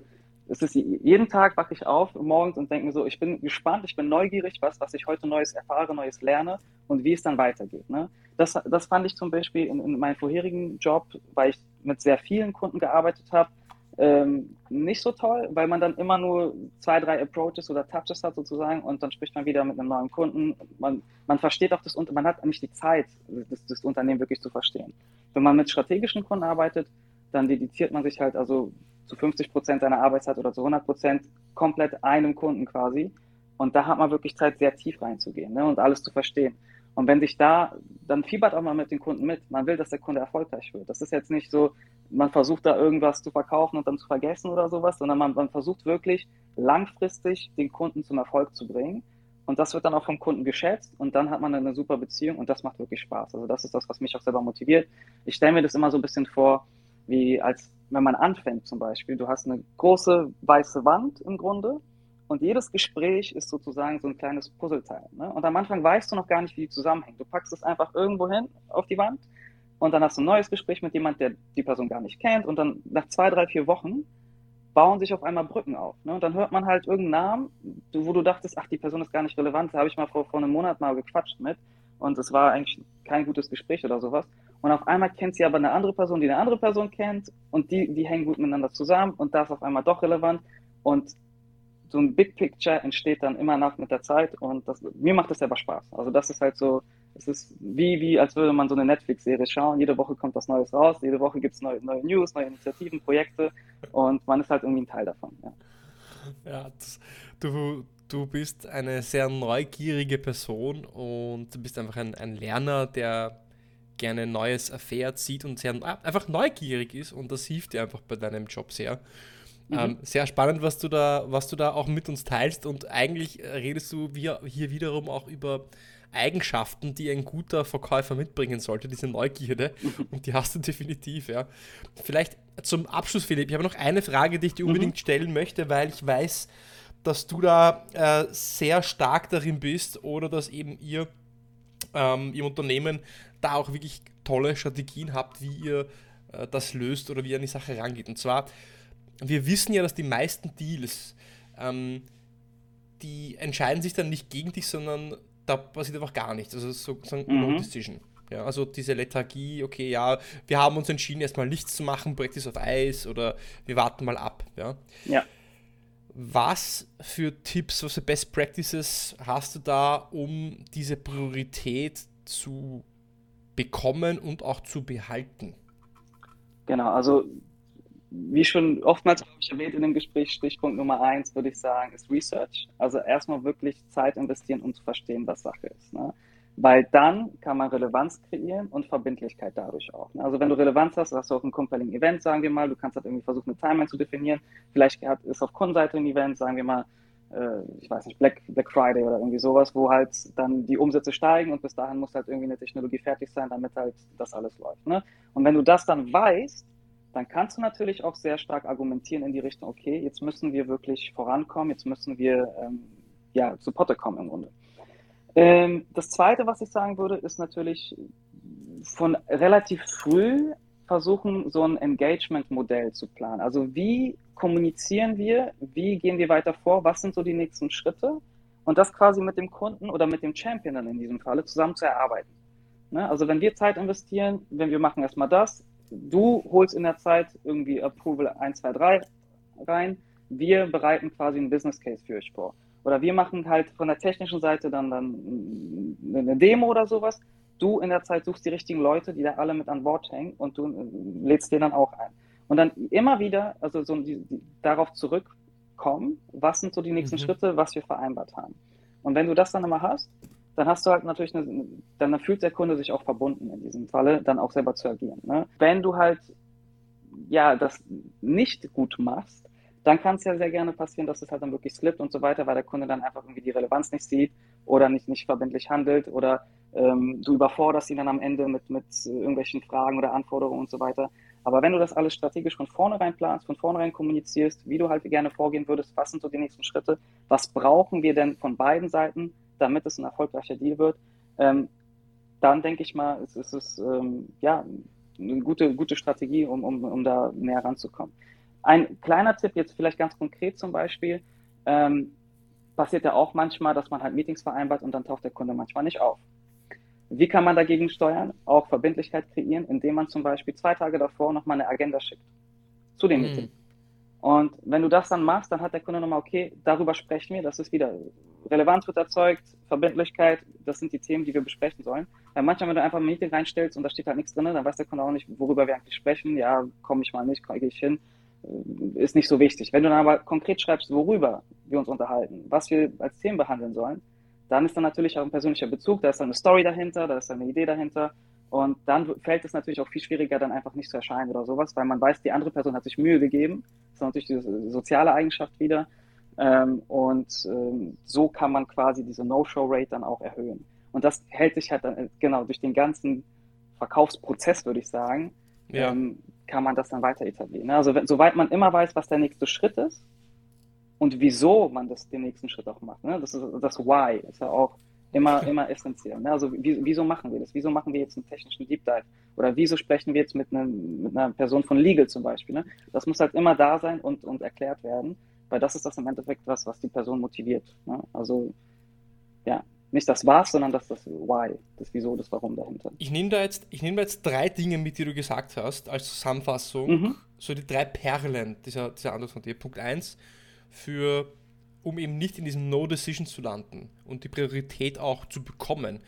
es ist jeden Tag wache ich auf morgens und denke mir so, ich bin gespannt, ich bin neugierig, was, was ich heute Neues erfahre, Neues lerne und wie es dann weitergeht. Ne? Das, das fand ich zum Beispiel in, in meinem vorherigen Job, weil ich mit sehr vielen Kunden gearbeitet habe, ähm, nicht so toll, weil man dann immer nur zwei, drei Approaches oder Touches hat sozusagen und dann spricht man wieder mit einem neuen Kunden. Man, man versteht auch das und man hat nicht die Zeit, das, das Unternehmen wirklich zu verstehen. Wenn man mit strategischen Kunden arbeitet, dann dediziert man sich halt also zu 50 Prozent seiner Arbeitszeit oder zu 100 Prozent komplett einem Kunden quasi. Und da hat man wirklich Zeit, sehr tief reinzugehen ne, und alles zu verstehen. Und wenn sich da, dann fiebert auch mal mit den Kunden mit. Man will, dass der Kunde erfolgreich wird. Das ist jetzt nicht so, man versucht da irgendwas zu verkaufen und dann zu vergessen oder sowas, sondern man, man versucht wirklich langfristig den Kunden zum Erfolg zu bringen. und das wird dann auch vom Kunden geschätzt und dann hat man eine super Beziehung und das macht wirklich Spaß. Also das ist das, was mich auch selber motiviert. Ich stelle mir das immer so ein bisschen vor, wie als wenn man anfängt zum Beispiel. Du hast eine große weiße Wand im Grunde und jedes Gespräch ist sozusagen so ein kleines Puzzleteil. Ne? Und am Anfang weißt du noch gar nicht, wie die zusammenhängen. Du packst es einfach irgendwo hin auf die Wand und dann hast du ein neues Gespräch mit jemand, der die Person gar nicht kennt und dann nach zwei, drei, vier Wochen bauen sich auf einmal Brücken auf. Ne? Und dann hört man halt irgendeinen Namen, wo du dachtest, ach, die Person ist gar nicht relevant, da habe ich mal vor, vor einem Monat mal gequatscht mit und es war eigentlich kein gutes Gespräch oder sowas. Und auf einmal kennt sie aber eine andere Person, die eine andere Person kennt und die, die hängen gut miteinander zusammen und da ist auf einmal doch relevant und so ein Big Picture entsteht dann immer nach mit der Zeit und das, mir macht das selber Spaß. Also das ist halt so, es ist wie, wie, als würde man so eine Netflix-Serie schauen. Jede Woche kommt was Neues raus, jede Woche gibt es neue, neue News, neue Initiativen, Projekte und man ist halt irgendwie ein Teil davon. Ja, ja das, du, du bist eine sehr neugierige Person und du bist einfach ein, ein Lerner, der gerne Neues erfährt, sieht und sehr einfach neugierig ist und das hilft dir einfach bei deinem Job sehr. Mhm. Ähm, sehr spannend, was du da, was du da auch mit uns teilst. Und eigentlich redest du hier wiederum auch über Eigenschaften, die ein guter Verkäufer mitbringen sollte, diese Neugierde. Mhm. Und die hast du definitiv, ja. Vielleicht zum Abschluss, Philipp, ich habe noch eine Frage, die ich dir mhm. unbedingt stellen möchte, weil ich weiß, dass du da äh, sehr stark darin bist oder dass eben ihr ähm, im Unternehmen da auch wirklich tolle Strategien habt, wie ihr äh, das löst oder wie ihr an die Sache rangeht. Und zwar, wir wissen ja, dass die meisten Deals, ähm, die entscheiden sich dann nicht gegen dich, sondern da passiert einfach gar nichts. Also sozusagen mhm. no decision. Ja, also diese Lethargie, okay, ja, wir haben uns entschieden, erstmal nichts zu machen, Projekt ist auf Eis oder wir warten mal ab. Ja. ja. Was für Tipps, was für Best Practices hast du da, um diese Priorität zu bekommen und auch zu behalten? Genau, also wie schon oftmals ich erwähnt in dem Gespräch, Stichpunkt Nummer eins würde ich sagen, ist Research. Also erstmal wirklich Zeit investieren, um zu verstehen, was Sache ist. Ne? Weil dann kann man Relevanz kreieren und Verbindlichkeit dadurch auch. Ne? Also wenn du Relevanz hast, hast du auch ein compelling Event, sagen wir mal, du kannst halt irgendwie versuchen, eine Timeline zu definieren. Vielleicht ist auf Kundenseite ein Event, sagen wir mal, ich weiß nicht, Black, Black Friday oder irgendwie sowas, wo halt dann die Umsätze steigen und bis dahin muss halt irgendwie eine Technologie fertig sein, damit halt das alles läuft. Ne? Und wenn du das dann weißt, dann kannst du natürlich auch sehr stark argumentieren in die Richtung, okay, jetzt müssen wir wirklich vorankommen, jetzt müssen wir ähm, ja, zu Potte kommen im Grunde. Ähm, das Zweite, was ich sagen würde, ist natürlich von relativ früh versuchen, so ein Engagement-Modell zu planen. Also wie kommunizieren wir, wie gehen wir weiter vor, was sind so die nächsten Schritte und das quasi mit dem Kunden oder mit dem Champion dann in diesem Falle zusammen zu erarbeiten. Ne? Also wenn wir Zeit investieren, wenn wir machen erstmal das, du holst in der Zeit irgendwie Approval 1, 2, 3 rein. Wir bereiten quasi einen Business Case für euch vor. Oder wir machen halt von der technischen Seite dann, dann eine Demo oder sowas. Du in der Zeit suchst die richtigen Leute, die da alle mit an Bord hängen und du äh, lädst den dann auch ein. Und dann immer wieder, also so die, die, darauf zurückkommen, was sind so die nächsten mhm. Schritte, was wir vereinbart haben. Und wenn du das dann immer hast, dann hast du halt natürlich, eine, dann fühlt der Kunde sich auch verbunden in diesem Falle, dann auch selber zu agieren. Ne? Wenn du halt ja das nicht gut machst, dann kann es ja sehr gerne passieren, dass es halt dann wirklich slippt und so weiter, weil der Kunde dann einfach irgendwie die Relevanz nicht sieht oder nicht, nicht verbindlich handelt oder ähm, du überforderst ihn dann am Ende mit, mit irgendwelchen Fragen oder Anforderungen und so weiter. Aber wenn du das alles strategisch von vornherein planst, von vornherein kommunizierst, wie du halt gerne vorgehen würdest, was sind so die nächsten Schritte, was brauchen wir denn von beiden Seiten, damit es ein erfolgreicher Deal wird, ähm, dann denke ich mal, es ist es ähm, ja, eine gute, gute Strategie, um, um, um da näher ranzukommen. Ein kleiner Tipp jetzt vielleicht ganz konkret zum Beispiel, ähm, passiert ja auch manchmal, dass man halt Meetings vereinbart und dann taucht der Kunde manchmal nicht auf. Wie kann man dagegen steuern? Auch Verbindlichkeit kreieren, indem man zum Beispiel zwei Tage davor nochmal eine Agenda schickt zu dem mhm. Meeting. Und wenn du das dann machst, dann hat der Kunde nochmal, okay, darüber sprechen wir, das ist wieder Relevanz wird erzeugt, Verbindlichkeit, das sind die Themen, die wir besprechen sollen. Weil manchmal, wenn du einfach ein Meeting reinstellst und da steht halt nichts drin, dann weiß der Kunde auch nicht, worüber wir eigentlich sprechen. Ja, komme ich mal nicht, gehe ich hin, äh, ist nicht so wichtig. Wenn du dann aber konkret schreibst, worüber wir uns unterhalten, was wir als Themen behandeln sollen, dann ist dann natürlich auch ein persönlicher Bezug, da ist dann eine Story dahinter, da ist dann eine Idee dahinter und dann fällt es natürlich auch viel schwieriger, dann einfach nicht zu erscheinen oder sowas, weil man weiß, die andere Person hat sich Mühe gegeben. Das ist natürlich diese soziale Eigenschaft wieder. Ähm, und ähm, so kann man quasi diese No-Show-Rate dann auch erhöhen. Und das hält sich halt dann, äh, genau, durch den ganzen Verkaufsprozess, würde ich sagen, ja. ähm, kann man das dann weiter etablieren. Also wenn, soweit man immer weiß, was der nächste Schritt ist und wieso man das, den nächsten Schritt auch macht. Ne? Das ist das Why ist ja auch immer, immer essentiell. Ne? Also wie, wieso machen wir das? Wieso machen wir jetzt einen technischen Deep Dive? Oder wieso sprechen wir jetzt mit, einem, mit einer Person von Legal zum Beispiel? Ne? Das muss halt immer da sein und, und erklärt werden, weil das ist das im Endeffekt was, was die Person motiviert. Ne? Also ja, nicht das Was, sondern das, das Why, das Wieso, das Warum dahinter. Ich nehme da jetzt, ich nehme jetzt drei Dinge mit, die du gesagt hast, als Zusammenfassung. Mhm. So die drei Perlen dieser, dieser Antwort von dir. Punkt 1, für, um eben nicht in diesem No-Decision zu landen und die Priorität auch zu bekommen,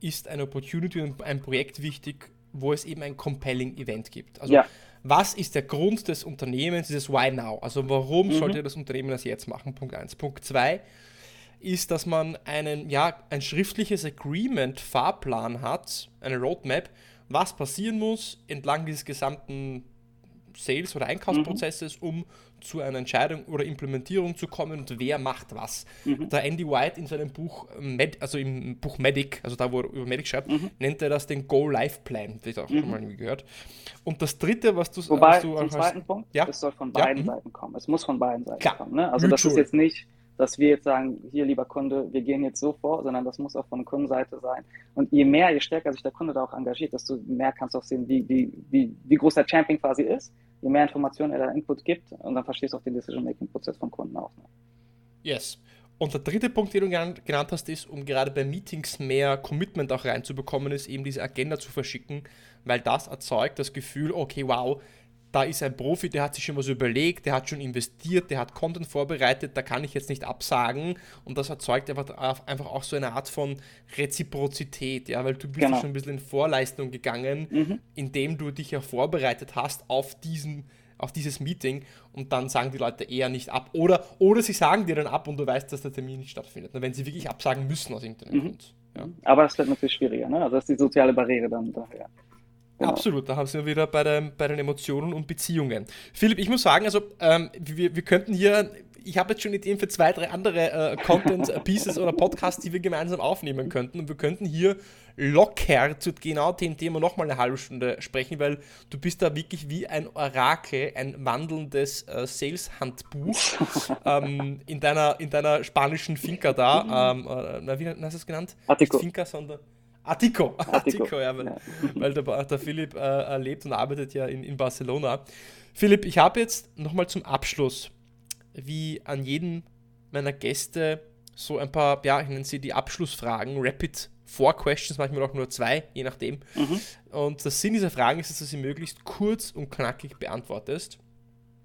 ist eine Opportunity und ein Projekt wichtig, wo es eben ein compelling Event gibt. Also ja. was ist der Grund des Unternehmens, dieses Why Now? Also warum mhm. sollte das Unternehmen das jetzt machen? Punkt 1. Punkt 2 ist, dass man einen, ja, ein schriftliches Agreement, Fahrplan hat, eine Roadmap, was passieren muss entlang dieses gesamten Sales- oder Einkaufsprozesses, mhm. um zu einer Entscheidung oder Implementierung zu kommen und wer macht was. Mhm. Der Andy White in seinem Buch, Med, also im Buch Medic, also da, wo er über Medic schreibt, mhm. nennt er das den Go-Life-Plan, das ich auch schon mhm. mal irgendwie gehört. Und das dritte, was du Wobei, was du zum zweiten Punkt, ja? es soll von beiden ja. Mhm. Seiten kommen. Es muss von beiden Seiten Klar. kommen. Ne? Also Mutual. das ist jetzt nicht dass wir jetzt sagen, hier lieber Kunde, wir gehen jetzt so vor, sondern das muss auch von der Kundenseite sein. Und je mehr, je stärker sich der Kunde da auch engagiert, desto mehr kannst du auch sehen, wie, wie, wie, wie groß der Champion quasi ist, je mehr Informationen er da Input gibt und dann verstehst du auch den Decision-Making-Prozess vom Kunden auch. Ne? Yes. Und der dritte Punkt, den du genannt hast, ist, um gerade bei Meetings mehr Commitment auch reinzubekommen, ist eben diese Agenda zu verschicken, weil das erzeugt das Gefühl, okay, wow, da ist ein Profi, der hat sich schon was überlegt, der hat schon investiert, der hat Content vorbereitet, da kann ich jetzt nicht absagen und das erzeugt einfach, einfach auch so eine Art von Reziprozität, ja, weil du bist genau. schon ein bisschen in Vorleistung gegangen, mhm. indem du dich ja vorbereitet hast auf diesen auf dieses Meeting und dann sagen die Leute eher nicht ab oder, oder sie sagen dir dann ab und du weißt, dass der Termin nicht stattfindet, wenn sie wirklich absagen müssen aus irgendeinem mhm. Grund. Ja. Aber es wird natürlich schwieriger, ne? also das ist die soziale Barriere dann daher. Genau. Absolut, da haben wir wieder bei, den, bei den Emotionen und Beziehungen. Philipp, ich muss sagen, also ähm, wir, wir könnten hier, ich habe jetzt schon Ideen für zwei, drei andere äh, Content-Pieces oder Podcasts, die wir gemeinsam aufnehmen könnten. Und wir könnten hier locker zu genau dem Thema nochmal eine halbe Stunde sprechen, weil du bist da wirklich wie ein Orakel, ein wandelndes äh, Sales-Handbuch ähm, in, deiner, in deiner spanischen Finca da. Ähm, äh, wie hast du es genannt? Artico. Finca, sondern Attico, Attico, ja, weil, ja. weil der, der Philipp äh, lebt und arbeitet ja in, in Barcelona. Philipp, ich habe jetzt nochmal zum Abschluss, wie an jeden meiner Gäste, so ein paar, ja, ich nenne sie die Abschlussfragen, Rapid Four Questions, manchmal auch nur zwei, je nachdem. Mhm. Und der Sinn dieser Fragen ist, dass du sie möglichst kurz und knackig beantwortest.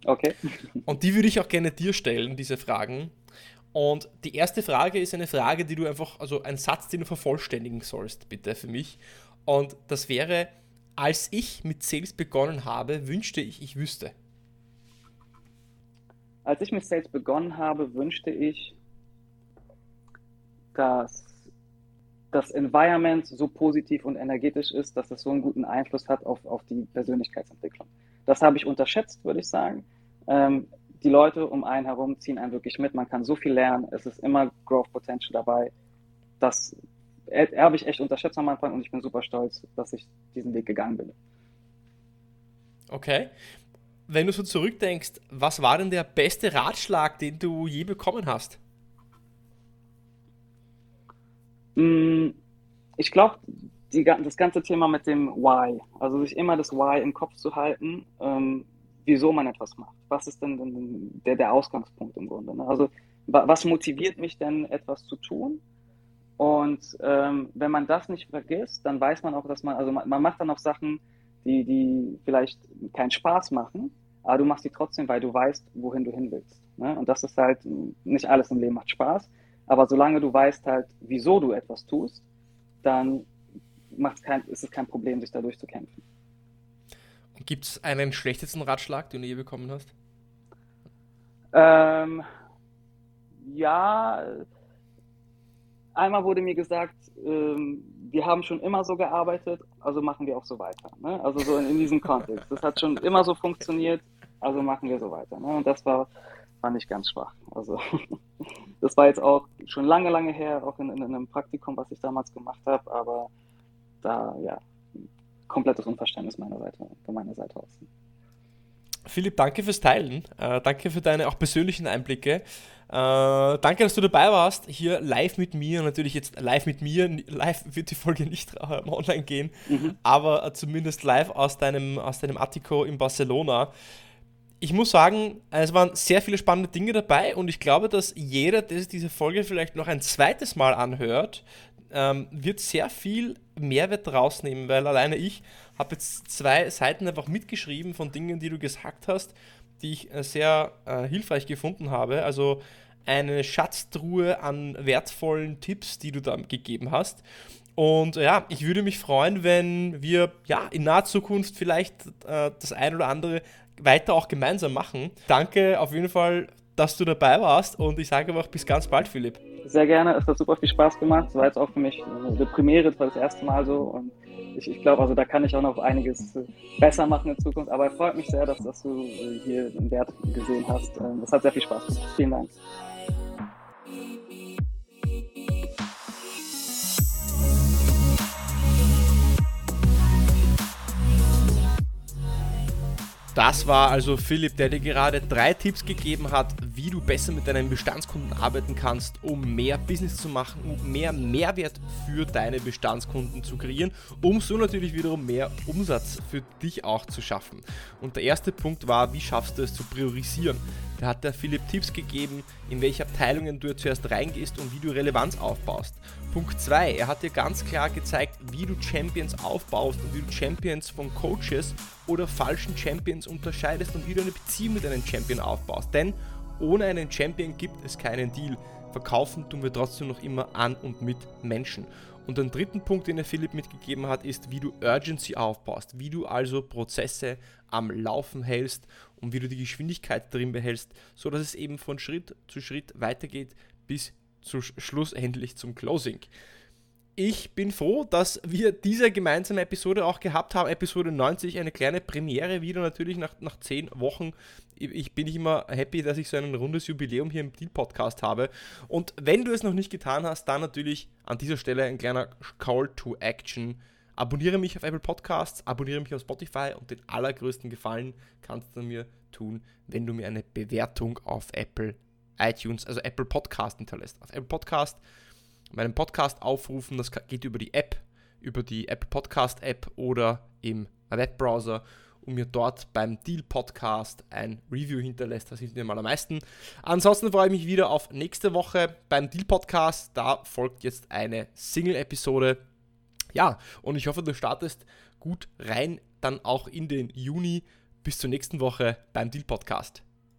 Okay. Und die würde ich auch gerne dir stellen, diese Fragen. Und die erste Frage ist eine Frage, die du einfach, also ein Satz, den du vervollständigen sollst, bitte für mich. Und das wäre, als ich mit Sales begonnen habe, wünschte ich, ich wüsste. Als ich mit Sales begonnen habe, wünschte ich, dass das Environment so positiv und energetisch ist, dass es so einen guten Einfluss hat auf, auf die Persönlichkeitsentwicklung. Das habe ich unterschätzt, würde ich sagen. Ähm, die Leute um einen herum ziehen einen wirklich mit. Man kann so viel lernen. Es ist immer Growth Potential dabei. Das habe ich echt unterschätzt am Anfang und ich bin super stolz, dass ich diesen Weg gegangen bin. Okay. Wenn du so zurückdenkst, was war denn der beste Ratschlag, den du je bekommen hast? Mm, ich glaube, das ganze Thema mit dem Why, also sich immer das Why im Kopf zu halten, ähm, wieso man etwas macht. Was ist denn der, der Ausgangspunkt im Grunde? Ne? Also was motiviert mich denn, etwas zu tun? Und ähm, wenn man das nicht vergisst, dann weiß man auch, dass man, also man, man, macht dann auch Sachen, die, die vielleicht keinen Spaß machen, aber du machst die trotzdem, weil du weißt, wohin du hin willst. Ne? Und das ist halt, nicht alles im Leben macht Spaß, aber solange du weißt halt, wieso du etwas tust, dann kein, ist es kein Problem, sich da durchzukämpfen. Gibt es einen schlechtesten Ratschlag, den du je bekommen hast? Ähm, ja, einmal wurde mir gesagt, ähm, wir haben schon immer so gearbeitet, also machen wir auch so weiter. Ne? Also so in, in, diesem Kontext. Das hat schon immer so funktioniert, also machen wir so weiter. Ne? Und das war fand ich ganz schwach. Also das war jetzt auch schon lange, lange her, auch in, in, in einem Praktikum, was ich damals gemacht habe, aber da, ja, komplettes Unverständnis meiner Seite, von meiner Seite aus. Philipp, danke fürs Teilen. Äh, danke für deine auch persönlichen Einblicke. Äh, danke, dass du dabei warst, hier live mit mir. Natürlich jetzt live mit mir. Live wird die Folge nicht äh, online gehen, mhm. aber äh, zumindest live aus deinem, aus deinem Attico in Barcelona. Ich muss sagen, es waren sehr viele spannende Dinge dabei und ich glaube, dass jeder, der sich diese Folge vielleicht noch ein zweites Mal anhört, ähm, wird sehr viel Mehrwert rausnehmen, weil alleine ich habe jetzt zwei Seiten einfach mitgeschrieben von Dingen, die du gesagt hast, die ich äh, sehr äh, hilfreich gefunden habe. Also eine Schatztruhe an wertvollen Tipps, die du da gegeben hast. Und ja, ich würde mich freuen, wenn wir ja in naher Zukunft vielleicht äh, das ein oder andere weiter auch gemeinsam machen. Danke auf jeden Fall, dass du dabei warst und ich sage einfach bis ganz bald, Philipp. Sehr gerne, es hat super viel Spaß gemacht. Es war jetzt auch für mich eine Premiere, das war das erste Mal so und ich, ich glaube, also da kann ich auch noch einiges besser machen in Zukunft. Aber es freut mich sehr, dass, dass du hier den Wert gesehen hast. Ähm, das hat sehr viel Spaß gemacht. Vielen Dank. Das war also Philipp, der dir gerade drei Tipps gegeben hat, wie du besser mit deinen Bestandskunden arbeiten kannst, um mehr Business zu machen, um mehr Mehrwert für deine Bestandskunden zu kreieren, um so natürlich wiederum mehr Umsatz für dich auch zu schaffen. Und der erste Punkt war, wie schaffst du es zu priorisieren? Da hat der Philipp Tipps gegeben, in welche Abteilungen du zuerst reingehst und wie du Relevanz aufbaust. Punkt 2, er hat dir ganz klar gezeigt, wie du Champions aufbaust und wie du Champions von Coaches oder falschen Champions unterscheidest und wie du eine Beziehung mit einem Champion aufbaust. Denn ohne einen Champion gibt es keinen Deal. Verkaufen tun wir trotzdem noch immer an und mit Menschen. Und den dritten Punkt, den der Philipp mitgegeben hat, ist, wie du Urgency aufbaust, wie du also Prozesse am Laufen hältst und wie du die Geschwindigkeit drin behältst, sodass es eben von Schritt zu Schritt weitergeht bis zu schlussendlich zum Closing. Ich bin froh, dass wir diese gemeinsame Episode auch gehabt haben. Episode 90, eine kleine Premiere wieder natürlich nach, nach zehn Wochen. Ich bin immer happy, dass ich so ein rundes Jubiläum hier im Deal-Podcast habe. Und wenn du es noch nicht getan hast, dann natürlich an dieser Stelle ein kleiner Call to Action. Abonniere mich auf Apple Podcasts, abonniere mich auf Spotify und den allergrößten Gefallen kannst du mir tun, wenn du mir eine Bewertung auf Apple iTunes, also Apple Podcast hinterlässt. Auf Apple Podcast meinen Podcast aufrufen. Das geht über die App, über die Apple Podcast App oder im Webbrowser und mir dort beim Deal Podcast ein Review hinterlässt. Das hilft mir mal am meisten. Ansonsten freue ich mich wieder auf nächste Woche beim Deal Podcast. Da folgt jetzt eine Single-Episode. Ja, und ich hoffe, du startest gut rein, dann auch in den Juni. Bis zur nächsten Woche beim Deal Podcast.